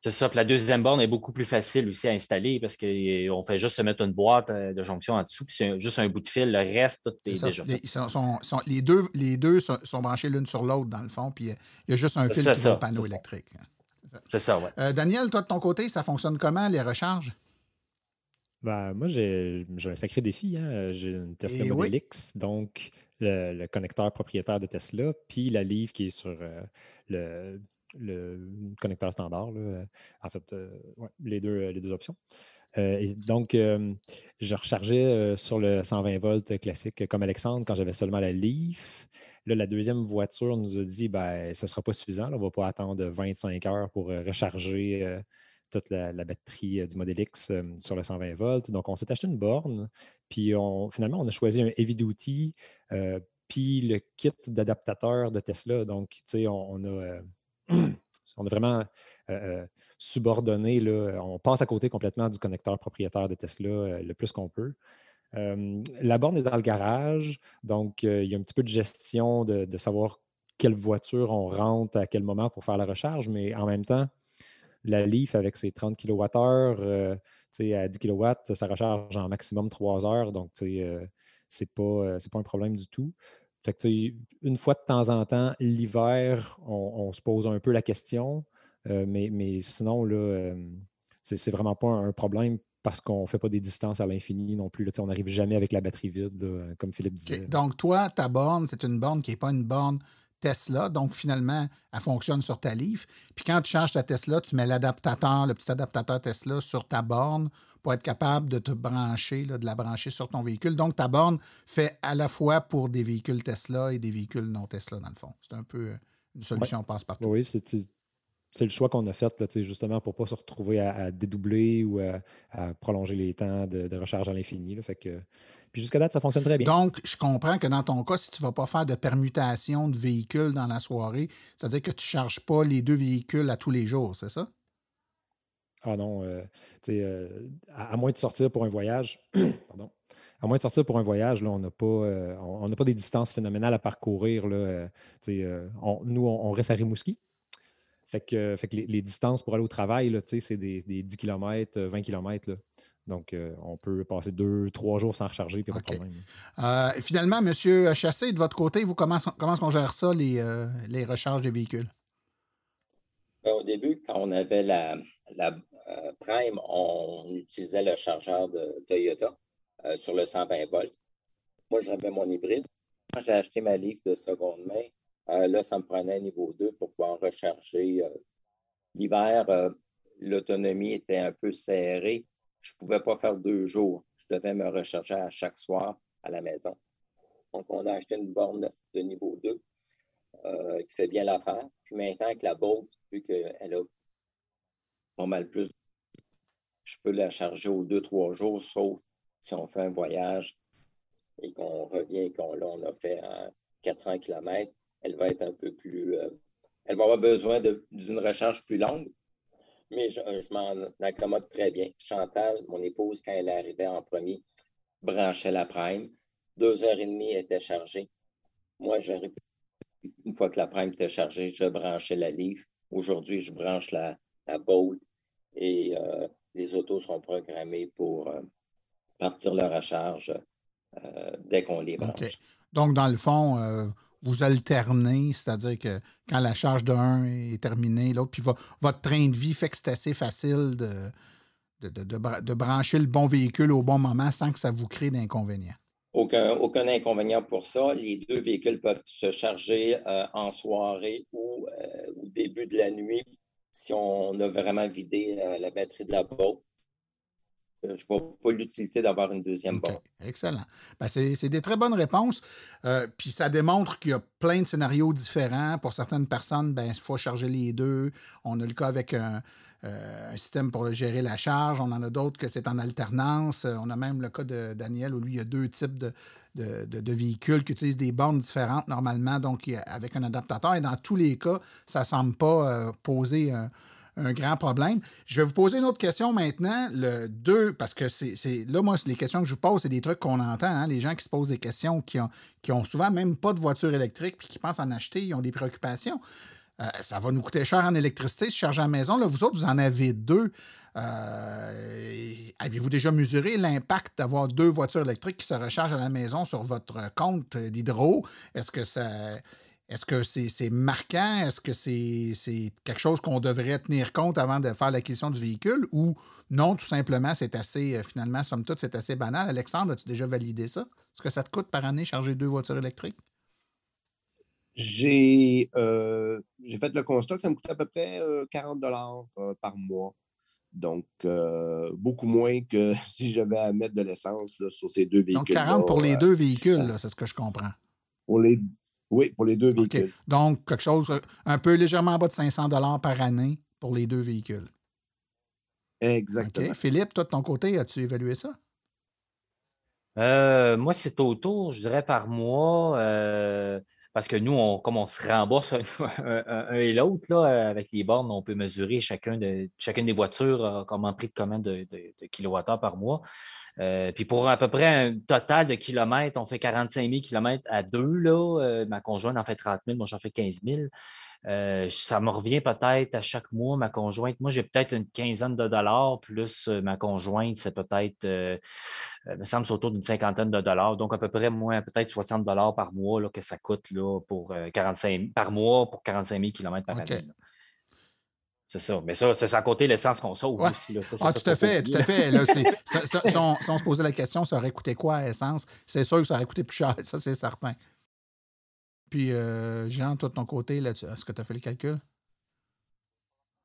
C'est ça. Puis la deuxième borne est beaucoup plus facile aussi à installer parce qu'on fait juste se mettre une boîte euh, de jonction en dessous, puis c'est juste un bout de fil. Le reste, tout est, déjà fait. Les, deux, les deux sont, branchés l'une sur l'autre, dans le fond, puis il y a juste un fil qui va au panneau électrique. C'est ça, oui. Euh, Daniel, toi, de ton côté, ça fonctionne comment, les recharges? Ben, moi, j'ai un sacré défi. Hein. J'ai une Tesla eh Model X, donc le, connecteur propriétaire de Tesla, puis la livre qui est sur euh, le, le, connecteur standard. En fait, euh, les, deux, les deux options. Euh, et donc, je rechargeais sur le 120 volts classique comme Alexandre quand j'avais seulement la Leaf. Là, la deuxième voiture nous a dit ben, ce ne sera pas suffisant. on ne va pas attendre 25 heures pour recharger toute la, batterie euh, du modèle X euh, sur le 120 volts. Donc, on s'est acheté une borne, puis on, finalement, on a choisi un Heavy Duty, euh, puis le kit d'adaptateur de Tesla. Donc, tu sais, on, a, on a vraiment subordonné, là, on passe à côté complètement du connecteur propriétaire de Tesla le plus qu'on peut. la borne est dans le garage, donc il y a un petit peu de gestion de, savoir quelle voiture on rentre à quel moment pour faire la recharge, mais en même temps, la Leaf avec ses 30 kWh, euh, à 10 kW, ça recharge en maximum 3 heures. Donc, euh, c'est pas, euh, pas un problème du tout. Fait que, une fois de temps en temps, l'hiver, on, se pose un peu la question. mais, mais sinon, là, c'est vraiment pas un problème parce qu'on ne fait pas des distances à l'infini non plus. Là, on n'arrive jamais avec la batterie vide, comme Philippe disait. Donc, toi, ta borne, c'est une borne qui n'est pas une borne Tesla. Donc, finalement, elle fonctionne sur ta Leaf. Puis quand tu charges ta Tesla, tu mets l'adaptateur, le petit adaptateur Tesla sur ta borne pour être capable de te brancher, de la brancher sur ton véhicule. Donc, ta borne fait à la fois pour des véhicules Tesla et des véhicules non Tesla, dans le fond. C'est un peu euh, une solution passe-partout. Oui, c'est le choix qu'on a fait, là, justement, pour ne pas se retrouver à, dédoubler ou à, prolonger les temps de, de recharge à l'infini. Fait que puis jusqu'à date, ça fonctionne très bien. Donc, je comprends que dans ton cas, si tu ne vas pas faire de permutation de véhicules dans la soirée, c'est-à-dire que tu ne charges pas les deux véhicules à tous les jours, c'est ça? Ah non, euh, euh, à, moins de sortir pour un voyage, pardon, à moins de sortir pour un voyage, là, on n'a pas, euh, on, pas des distances phénoménales à parcourir. Là, nous, on, reste à Rimouski. Fait que, fait que les, distances pour aller au travail, c'est des, des, 10 km, 20 km. Là. Donc, euh, on peut passer deux, trois jours sans recharger, puis pas de problème. Euh, finalement, M. Chassé, de votre côté, vous, comment, comment est-ce qu'on gère ça, les, euh, les recharges des véhicules? Ben, au début, quand on avait la, la Prime, on utilisait le chargeur de Toyota sur le 120 volts. Moi, j'avais mon hybride. Quand j'ai acheté ma livre de seconde main, là, ça me prenait un niveau 2 pour pouvoir recharger. L'hiver, l'autonomie était un peu serrée. Je ne pouvais pas faire deux jours. Je devais me recharger à chaque soir à la maison. Donc, on a acheté une borne de niveau 2 euh, qui fait bien l'affaire. Puis maintenant, avec la Bolt, vu qu'elle a pas mal plus, je peux la charger aux deux, trois jours, sauf si on fait un voyage et qu'on revient et qu'on on a fait 400 km, elle va être un peu plus. Euh, elle va avoir besoin d'une recharge plus longue, mais je, je m'en accommode très bien. Chantal, mon épouse, quand elle arrivait en premier, branchait la prime. Deux heures et demie, elle était chargée. Moi, j'arrive. Une fois que la prime était chargée, je branchais la livre. Aujourd'hui, je branche la, la Bolt et euh, les autos sont programmés pour euh, partir leur recharge euh, dès qu'on les branche. Donc, dans le fond, vous alternez, c'est-à-dire que quand la charge de un est terminée, l'autre, puis votre train de vie fait que c'est assez facile de, brancher le bon véhicule au bon moment sans que ça vous crée d'inconvénients. Aucun, aucun inconvénient pour ça. Les deux véhicules peuvent se charger euh, en soirée ou euh, au début de la nuit si on a vraiment vidé euh, la batterie de la boîte. Je ne vois pas l'utilité d'avoir une deuxième boîte. Excellent. Ben, c'est des très bonnes réponses. puis ça démontre qu'il y a plein de scénarios différents. Pour certaines personnes, ben, il faut charger les deux. On a le cas avec un, euh, un système pour gérer la charge. On en a d'autres que c'est en alternance. Euh, on a même le cas de Daniel où lui, il y a deux types de, de, véhicules qui utilisent des bornes différentes normalement, donc avec un adaptateur. Et dans tous les cas, ça ne semble pas euh, poser un, grand problème. Je vais vous poser une autre question maintenant. Le 2, parce que c'est là, moi, les questions que je vous pose, c'est des trucs qu'on entend. Hein. les gens qui se posent des questions, qui ont, qui ont souvent même pas de voiture électrique, puis qui pensent en acheter, ils ont des préoccupations. Euh, ça va nous coûter cher en électricité si charge à la maison. Là, vous autres, vous en avez deux. Euh, avez-vous déjà mesuré l'impact d'avoir deux voitures électriques qui se rechargent à la maison sur votre compte d'hydro? Est-ce que ça. Est-ce que c'est marquant? Est-ce que c'est quelque chose qu'on devrait tenir compte avant de faire l'acquisition du véhicule? Ou non, tout simplement, c'est assez, euh, finalement, somme toute, c'est assez banal. Alexandre, as-tu déjà validé ça? Est-ce que ça te coûte par année charger deux voitures électriques? Euh, j'ai fait le constat que ça me coûtait à peu près 40 euh, dollars euh, par mois. Donc, beaucoup moins que si j'avais à mettre de l'essence sur ces deux véhicules. Donc, 40 pour les deux véhicules, c'est ce que je comprends. Pour les, oui, pour les deux véhicules. Donc, quelque chose un peu légèrement en bas de 500 dollars par année pour les deux véhicules. Exactement. Philippe, toi, de ton côté, as-tu évalué ça? moi, c'est autour, je dirais, par mois. Parce que nous, on, comme on se rembourse un, et l'autre, avec les bornes, on peut mesurer chacun de, chacune des voitures euh, comme en prix de commande de, de, kilowattheures par mois. Euh, puis pour à peu près un total de kilomètres, on fait 45 000 kilomètres à deux. Là. Euh, ma conjointe en fait 30 000, moi j'en fais 15 000. Euh, ça me revient peut-être à chaque mois, ma conjointe. Moi, j'ai peut-être une quinzaine de dollars, plus euh, ma conjointe, c'est peut-être, euh, me semble, c'est autour d'une cinquantaine de dollars. Donc, à peu près, moins peut-être 60 dollars par mois là, que ça coûte là, pour 45 par mois pour 45 000 km par année. C'est ça. Mais ça, c'est sans côté l'essence qu'on sauve aussi. ah, tout à fait, tout à fait. si, on, se posait la question, ça aurait coûté quoi, essence? C'est sûr que ça aurait coûté plus cher, ça, c'est certain. Puis, euh, Jean, toi, de ton côté, est-ce que tu as fait les calculs?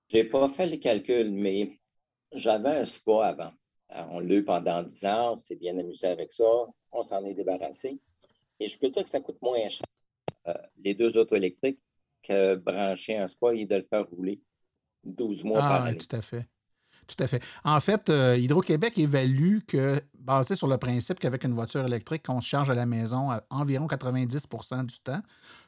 Je n'ai pas fait les calculs, mais j'avais un spa avant. on l'a eu pendant 10 ans, on s'est bien amusé avec ça, on s'en est débarrassé. Et je peux dire que ça coûte moins cher, euh, les deux auto électriques, que brancher un spa et de le faire rouler 12 mois par ah, année. Tout à fait. Tout à fait. En fait, euh, Hydro-Québec évalue que, basé sur le principe qu'avec une voiture électrique, on se charge à la maison à environ 90% du temps,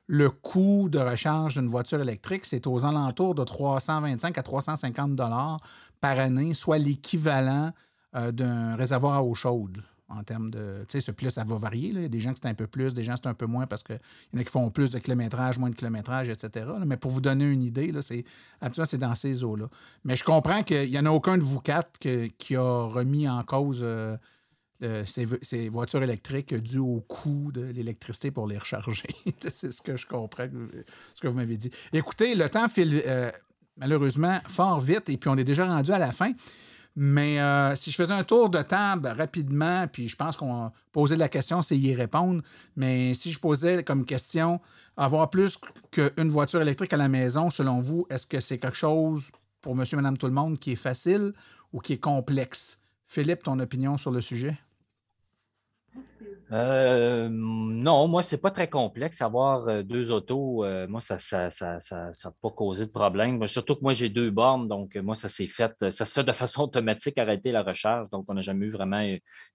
le coût de recharge d'une voiture électrique, c'est aux alentours de 325 à 350 dollars par année, soit l'équivalent euh, d'un réservoir à eau chaude en termes de. Tu sais, plus ça va varier. Il y a des gens qui c'est un peu plus, des gens c'est un peu moins parce qu'il y en a qui font plus de kilométrage, moins de kilométrage, etc. Mais pour vous donner une idée, là, c'est, habituellement, c'est dans ces eaux-là. Mais je comprends qu'il n'y en a aucun de vous quatre qui a remis en cause euh, ces, voitures électriques dues au coût de l'électricité pour les recharger. c'est ce que je comprends, ce que vous m'avez dit. Écoutez, le temps file. Euh, malheureusement fort vite et puis on est déjà rendu à la fin. Mais euh, si je faisais un tour de table rapidement, puis je pense qu'on posait la question, c'est y répondre. Mais si je posais comme question, avoir plus qu'une voiture électrique à la maison, selon vous, est-ce que c'est quelque chose pour monsieur, madame, tout le monde qui est facile ou qui est complexe? Philippe, ton opinion sur le sujet? Euh, non, moi, c'est pas très complexe. Avoir euh, deux autos, euh, moi, ça n'a ça, ça, ça, pas causé de problème. surtout que moi, j'ai deux bornes, donc moi, ça s'est fait, ça se fait de façon automatique, arrêter la recharge. Donc, on n'a jamais eu vraiment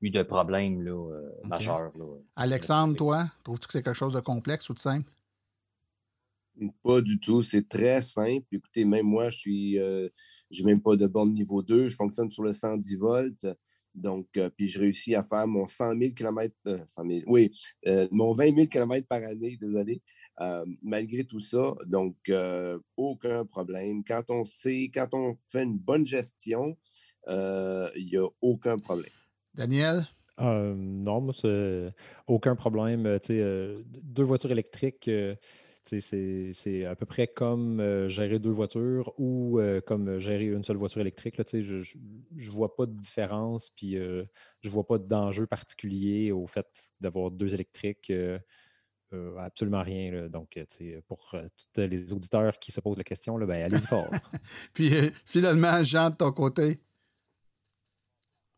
eu de problème là, majeur. Alexandre, toi, trouves-tu que c'est quelque chose de complexe ou de simple? Pas du tout. C'est très simple. Écoutez, même moi, je suis, n'ai même pas de borne niveau 2. Je fonctionne sur le 110 volts. Donc, euh, puis je réussis à faire mon 100 000 km, oui, euh, mon 20 000 km par année, désolé, euh, malgré tout ça. Donc, aucun problème. Quand on sait, quand on fait une bonne gestion, il n'y a aucun problème. Daniel? non, moi, c'est aucun problème. deux voitures électriques c'est à peu près comme euh, gérer deux voitures ou euh, comme gérer une seule voiture électrique. Là, je ne vois pas de différence, puis euh, je ne vois pas d'enjeu particulier au fait d'avoir deux électriques. absolument rien. Donc, pour tous les auditeurs qui se posent la question, là, ben, allez-y fort. puis finalement, Jean, de ton côté?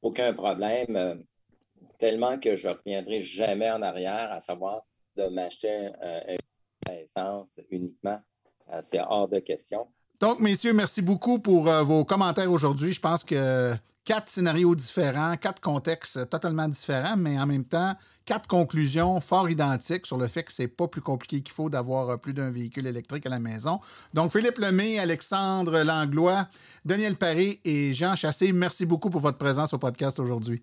Aucun problème. tellement que je ne reviendrai jamais en arrière, à savoir de m'acheter un essence uniquement. Euh, c'est hors de question. Donc, messieurs, merci beaucoup pour euh, vos commentaires aujourd'hui. Je pense que quatre scénarios différents, quatre contextes totalement différents, mais en même temps, quatre conclusions fort identiques sur le fait que c'est pas plus compliqué qu'il faut d'avoir euh, plus d'un véhicule électrique à la maison. Donc, Philippe Lemay, Alexandre Langlois, Daniel Paré et Jean Chassé, merci beaucoup pour votre présence au podcast aujourd'hui.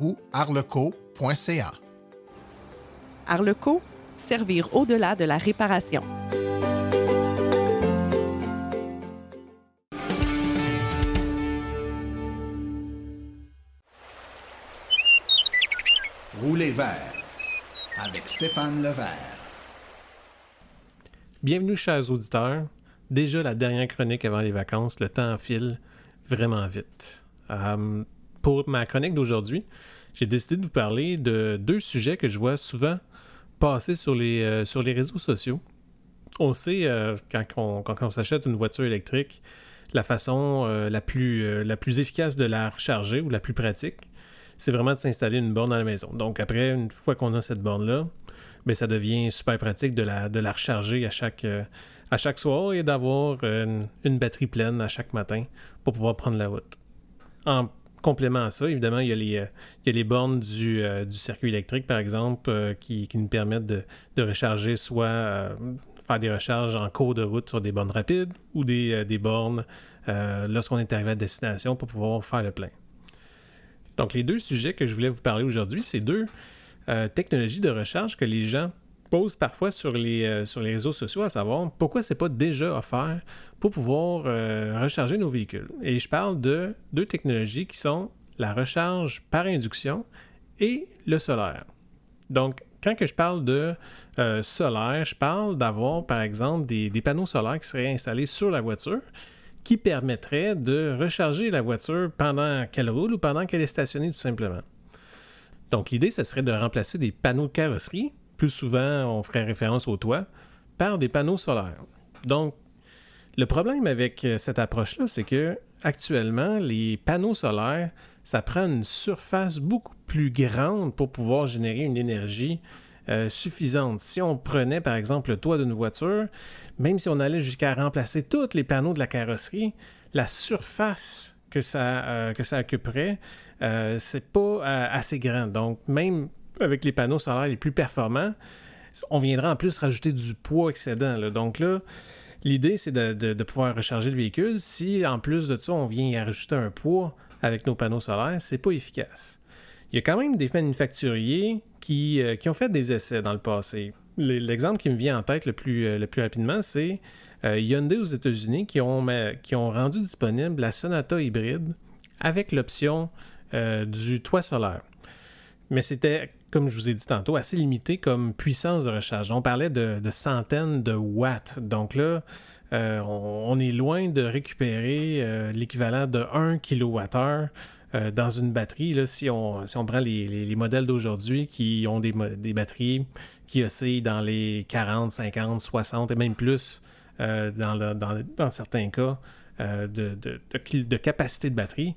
ou arleco.ca. Arleco, servir au-delà de la réparation. Rouler vert avec Stéphane Levert. Bienvenue, chers auditeurs. Déjà la dernière chronique avant les vacances, le temps file vraiment vite. Euh, pour ma chronique d'aujourd'hui, j'ai décidé de vous parler de deux sujets que je vois souvent passer sur les, euh, sur les réseaux sociaux. On sait, euh, quand on, quand on s'achète une voiture électrique, la façon euh, la, plus, la plus efficace de la recharger ou la plus pratique, c'est vraiment de s'installer une borne à la maison. Donc après, une fois qu'on a cette borne-là, ben, ça devient super pratique de la, de la recharger à chaque, à chaque soir et d'avoir une, batterie pleine à chaque matin pour pouvoir prendre la route. En complément à ça, évidemment, il y a les, euh, les bornes du, euh, du, circuit électrique, par exemple, euh, qui, nous permettent de, recharger soit faire des recharges en cours de route sur des bornes rapides ou des, des bornes lorsqu'on est arrivé à destination pour pouvoir faire le plein. Donc, les deux sujets que je voulais vous parler aujourd'hui, c'est deux technologies de recharge que les gens pose parfois sur les, euh, sur les réseaux sociaux, à savoir pourquoi c'est pas déjà offert pour pouvoir euh, recharger nos véhicules. Et je parle de deux technologies qui sont la recharge par induction et le solaire. Donc, quand que je parle de euh, solaire, je parle d'avoir, par exemple, des, des panneaux solaires qui seraient installés sur la voiture qui permettraient de recharger la voiture pendant qu'elle roule ou pendant qu'elle est stationnée, tout simplement. Donc, l'idée, ce serait de remplacer des panneaux de carrosserie, plus souvent, on ferait référence au toit, par des panneaux solaires. Donc, le problème avec euh, cette approche-là, c'est que actuellement, les panneaux solaires, ça prend une surface beaucoup plus grande pour pouvoir générer une énergie euh, suffisante. Si on prenait par exemple le toit d'une voiture, même si on allait jusqu'à remplacer tous les panneaux de la carrosserie, la surface que ça, euh, que ça occuperait, euh, c'est pas assez grand. Donc même avec les panneaux solaires les plus performants, on viendra en plus rajouter du poids excédent. Donc là, l'idée c'est de, pouvoir recharger le véhicule. Si en plus de ça, on vient y rajouter un poids avec nos panneaux solaires, c'est pas efficace. Il y a quand même des manufacturiers qui, euh, ont fait des essais dans le passé. L'exemple qui me vient en tête le plus, euh, rapidement, c'est euh, Hyundai aux États-Unis qui ont rendu disponible la Sonata hybride avec l'option du toit solaire. Mais c'était, comme je vous ai dit tantôt, assez limité comme puissance de recharge. On parlait de, centaines de watts. Donc là, on, est loin de récupérer l'équivalent de 1 kWh euh, dans une batterie, là, si, on, si on prend les, modèles d'aujourd'hui qui ont des, des, batteries qui oscillent dans les 40, 50, 60 et même plus euh, dans, dans, certains cas euh, de, de, de, capacité de batterie,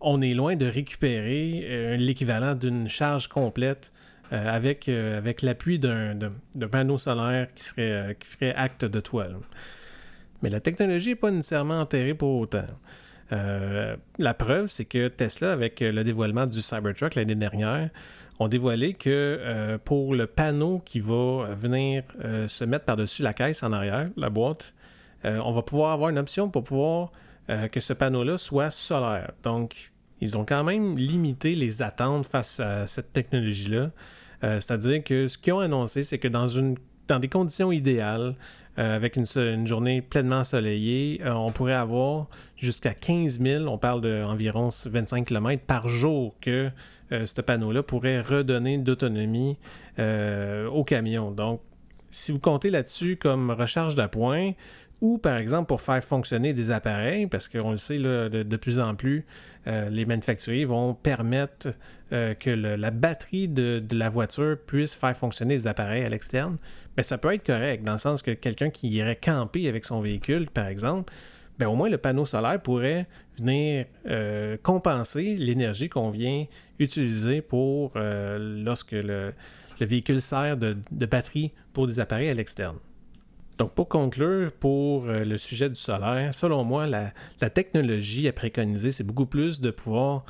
on est loin de récupérer l'équivalent d'une charge complète avec, avec l'appui d'un panneau solaire qui, serait, ferait acte de toile. Mais la technologie n'est pas nécessairement enterrée pour autant. Euh, la preuve, c'est que Tesla, avec le dévoilement du Cybertruck l'année dernière, ont dévoilé que euh, pour le panneau qui va venir euh, se mettre par-dessus la caisse en arrière, la boîte, on va pouvoir avoir une option pour pouvoir que ce panneau-là soit solaire. Donc, ils ont quand même limité les attentes face à cette technologie-là. C'est-à-dire que ce qu'ils ont annoncé, c'est que dans, une, dans des conditions idéales, euh, avec une, journée pleinement ensoleillée, euh, on pourrait avoir jusqu'à 15 000, on parle d'environ 25 km par jour que euh, ce panneau-là pourrait redonner d'autonomie au camion. Donc, si vous comptez là-dessus comme recharge d'appoint, ou par exemple pour faire fonctionner des appareils, parce qu'on le sait de, plus en plus, les manufacturiers vont permettre que la batterie de, de, la voiture puisse faire fonctionner les appareils à l'externe. Ben, ça peut être correct, dans le sens que quelqu'un qui irait camper avec son véhicule, par exemple, ben, au moins le panneau solaire pourrait venir euh, compenser l'énergie qu'on vient utiliser pour euh, lorsque le, véhicule sert de, batterie pour des appareils à l'externe. Donc, pour conclure, pour euh, le sujet du solaire, selon moi, la, technologie à préconiser, c'est beaucoup plus de pouvoir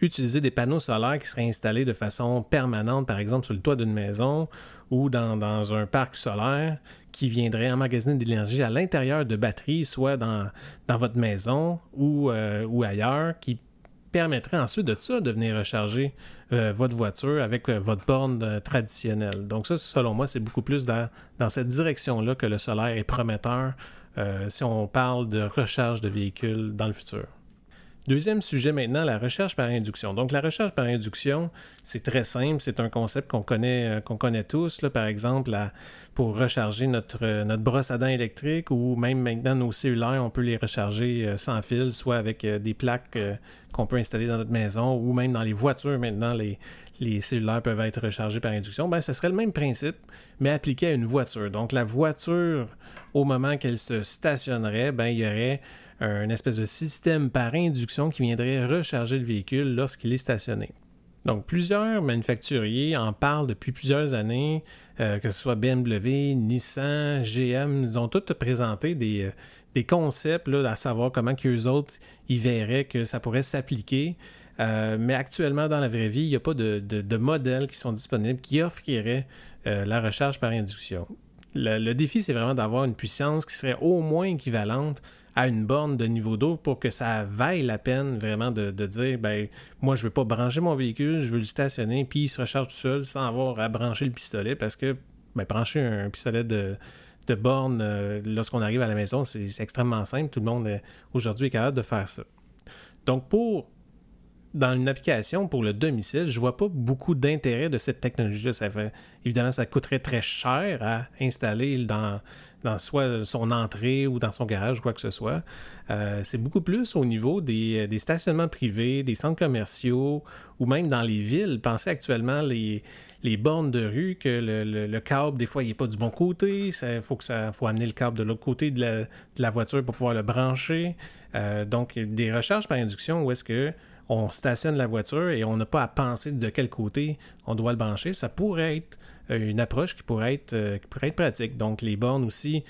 utiliser des panneaux solaires qui seraient installés de façon permanente, par exemple sur le toit d'une maison ou dans, un parc solaire qui viendrait emmagasiner de l'énergie à l'intérieur de batteries, soit dans, dans votre maison ou, euh, ou ailleurs, qui permettrait ensuite de ça de venir recharger euh, votre voiture avec euh, votre borne traditionnelle. Donc ça, selon moi, c'est beaucoup plus dans, cette direction-là que le solaire est prometteur si on parle de recharge de véhicules dans le futur. Deuxième sujet maintenant, la recherche par induction. Donc la recherche par induction, c'est très simple, c'est un concept qu'on connaît, euh, qu'on connaît tous, là, par exemple, pour recharger notre, euh, notre brosse à dents électrique ou même maintenant nos cellulaires, on peut les recharger euh, sans fil, soit avec des plaques qu'on peut installer dans notre maison ou même dans les voitures maintenant, les, les cellulaires peuvent être rechargés par induction. Ben, ce serait le même principe, mais appliqué à une voiture. Donc la voiture, au moment qu'elle se stationnerait, ben, il y aurait un espèce de système par induction qui viendrait recharger le véhicule lorsqu'il est stationné. Donc, plusieurs manufacturiers en parlent depuis plusieurs années, euh, que ce soit BMW, Nissan, GM, ils ont tous présenté des, euh, des concepts là, à savoir comment qu'eux autres ils verraient que ça pourrait s'appliquer. Euh, mais actuellement, dans la vraie vie, il n'y a pas de, de, modèles qui sont disponibles qui offriraient la recharge par induction. le défi, c'est vraiment d'avoir une puissance qui serait au moins équivalente à une borne de niveau d'eau pour que ça vaille la peine vraiment de, dire ben moi je veux pas brancher mon véhicule, je veux le stationner, puis il se recharge tout seul sans avoir à brancher le pistolet parce que ben, brancher un pistolet de, borne euh, lorsqu'on arrive à la maison, c'est extrêmement simple. Tout le monde aujourd'hui est capable de faire ça. Donc pour dans une application pour le domicile, je vois pas beaucoup d'intérêt de cette technologie-là. Évidemment, ça coûterait très cher à installer dans, dans soit son entrée ou dans son garage ou quoi que ce soit. Euh, c'est beaucoup plus au niveau des, des, stationnements privés, des centres commerciaux ou même dans les villes. Pensez actuellement les, les bornes de rue que le, le, câble, des fois, il n'est pas du bon côté. Il faut, faut amener le câble de l'autre côté de la, voiture pour pouvoir le brancher. Euh, donc, des recharges par induction où est-ce que on stationne la voiture et on n'a pas à penser de quel côté on doit le brancher, ça pourrait être euh, une approche qui pourrait être, euh, qui pourrait être pratique. Donc, les bornes aussi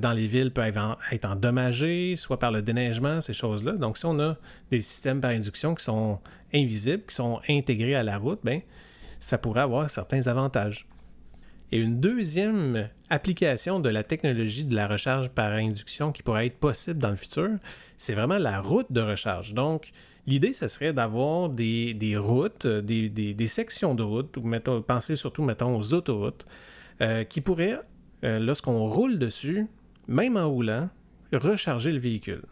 dans les villes peuvent être endommagées, soit par le déneigement, ces choses-là. Donc, si on a des systèmes par induction qui sont invisibles, qui sont intégrés à la route, ben, ça pourrait avoir certains avantages. Et une deuxième application de la technologie de la recharge par induction qui pourrait être possible dans le futur, c'est vraiment la route de recharge. Donc, l'idée, ce serait d'avoir des, des, routes, des, des, sections de route, ou mettons, pensez surtout, mettons, aux autoroutes, euh, qui pourraient, euh, lorsqu'on roule dessus, même en roulant, recharger le véhicule.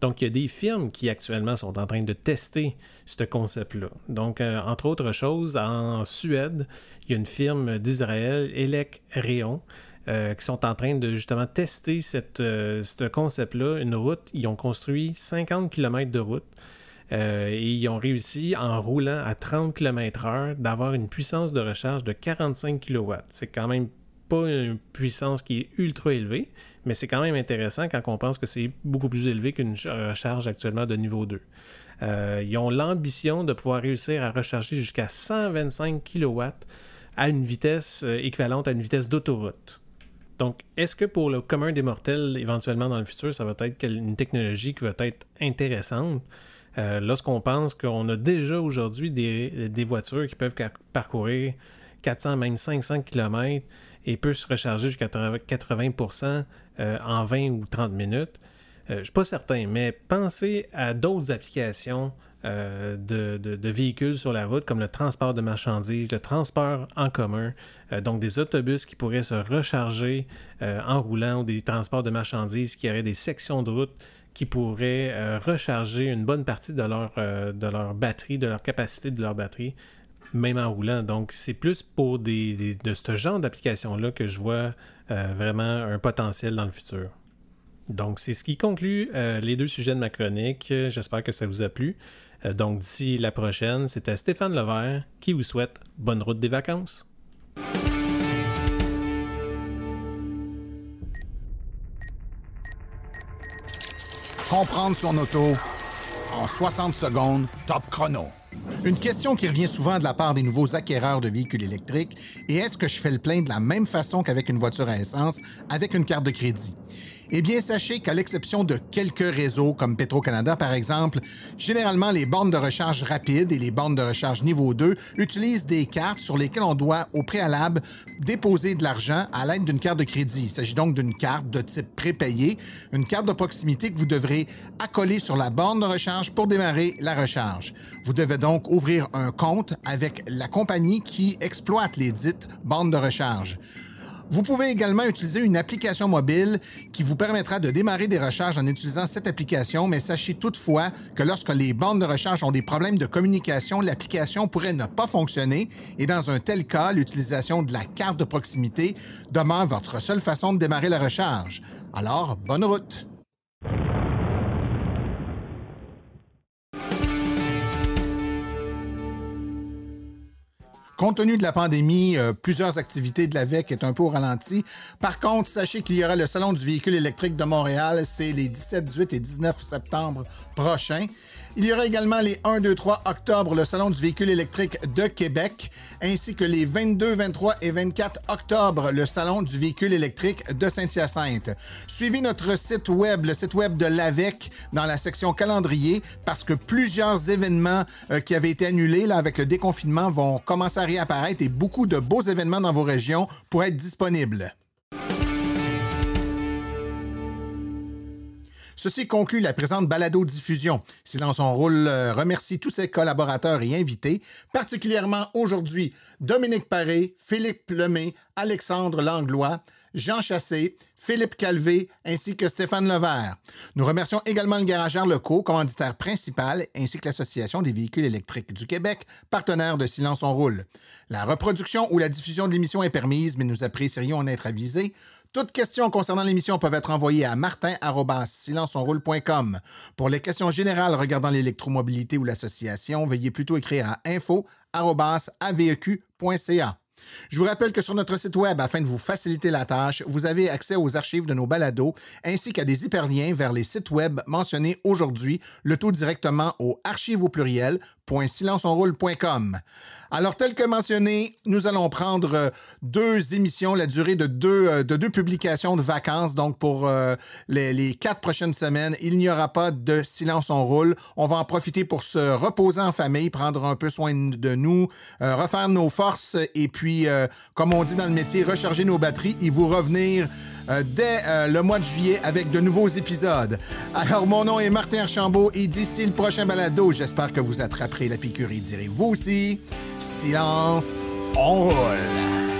Donc, il y a des firmes qui actuellement sont en train de tester ce concept-là. Donc, euh, entre autres choses, en Suède, il y a une firme d'Israël, Elec Réon, euh, qui sont en train de justement tester euh, ce concept-là. Une route, ils ont construit 50 km de route. Et ils ont réussi, en roulant à 30 km/h, d'avoir une puissance de recharge de 45 kW. C'est quand même pas une puissance qui est ultra élevée, mais c'est quand même intéressant quand on pense que c'est beaucoup plus élevé qu'une recharge actuellement de niveau 2. Euh, ils ont l'ambition de pouvoir réussir à recharger jusqu'à 125 kW à une vitesse euh, équivalente à une vitesse d'autoroute. Donc, est-ce que pour le commun des mortels, éventuellement dans le futur, ça va être une technologie qui va être intéressante? Euh, lorsqu'on pense qu'on a déjà aujourd'hui des, voitures qui peuvent parcourir 400, même 500 km et peut se recharger jusqu'à 80% euh, en 20 ou 30 minutes. Euh, je ne suis pas certain, mais pensez à d'autres applications euh, de, véhicules sur la route, comme le transport de marchandises, le transport en commun, donc des autobus qui pourraient se recharger en roulant ou des transports de marchandises qui auraient des sections de route qui pourraient recharger une bonne partie de leur, de leur batterie, de leur capacité de leur batterie même en roulant. Donc, c'est plus pour des, de ce genre d'application-là que je vois euh, vraiment un potentiel dans le futur. Donc, c'est ce qui conclut euh, les deux sujets de ma chronique. J'espère que ça vous a plu. Euh, donc, d'ici la prochaine, c'était Stéphane Levert qui vous souhaite bonne route des vacances. Comprendre son auto en 60 secondes, top chrono. Une question qui revient souvent de la part des nouveaux acquéreurs de véhicules électriques est est-ce que je fais le plein de la même façon qu'avec une voiture à essence avec une carte de crédit? Eh bien, sachez qu'à l'exception de quelques réseaux comme Petro-Canada, par exemple, généralement les bornes de recharge rapide et les bornes de recharge niveau 2 utilisent des cartes sur lesquelles on doit, au préalable, déposer de l'argent à l'aide d'une carte de crédit. Il s'agit donc d'une carte de type prépayé, une carte de proximité que vous devrez accoler sur la borne de recharge pour démarrer la recharge. Vous devez donc ouvrir un compte avec la compagnie qui exploite les dites bornes de recharge. Vous pouvez également utiliser une application mobile qui vous permettra de démarrer des recharges en utilisant cette application, mais sachez toutefois que lorsque les bandes de recharge ont des problèmes de communication, l'application pourrait ne pas fonctionner et dans un tel cas, l'utilisation de la carte de proximité demeure votre seule façon de démarrer la recharge. Alors, bonne route! Compte tenu de la pandémie, euh, plusieurs activités de la VEC est un peu au ralenti. Par contre, sachez qu'il y aura le Salon du véhicule électrique de Montréal. C'est les 17, 18 et 19 septembre prochains. Il y aura également les 1, 2, 3 octobre, le Salon du véhicule électrique de Québec, ainsi que les 22, 23 et 24 octobre, le Salon du véhicule électrique de Saint-Hyacinthe. Suivez notre site web, le site web de l'AVEC, dans la section calendrier, parce que plusieurs événements euh, qui avaient été annulés avec le déconfinement vont commencer à réapparaître et beaucoup de beaux événements dans vos régions pourraient être disponibles. Ceci conclut la présente balado-diffusion. Dans son rôle euh, remercie tous ses collaborateurs et invités, particulièrement aujourd'hui Dominique Paré, Philippe Lemay, Alexandre Langlois, Jean Chassé, Philippe Calvé ainsi que Stéphane Levert. Nous remercions également le garage Arleco, commanditaire principal, ainsi que l'Association des véhicules électriques du Québec, partenaire de Silence on Roule. La reproduction ou la diffusion de l'émission est permise, mais nous apprécierions en être avisés. Toutes questions concernant l'émission peuvent être envoyées à martin.silenceonroule.com. Pour les questions générales regardant l'électromobilité ou l'association, veuillez plutôt écrire à info.aveq.ca. Je vous rappelle que sur notre site web, afin de vous faciliter la tâche, vous avez accès aux archives de nos balados ainsi qu'à des hyperliens vers les sites web mentionnés aujourd'hui, le tout directement au archive au pluriel silenceonroule.com. Alors, tel que mentionné, nous allons prendre euh, deux émissions, la durée de deux, euh, de deux publications de vacances. Donc, pour euh, les, quatre prochaines semaines, il n'y aura pas de Silence on roule. On va en profiter pour se reposer en famille, prendre un peu soin de nous, refaire nos forces et puis, comme on dit dans le métier, recharger nos batteries et vous revenir euh, dès euh, le mois de juillet avec de nouveaux épisodes. Alors, mon nom est Martin Archambault et d'ici le prochain balado, j'espère que vous attraperez la piqûre et direz vous aussi, silence, on roule.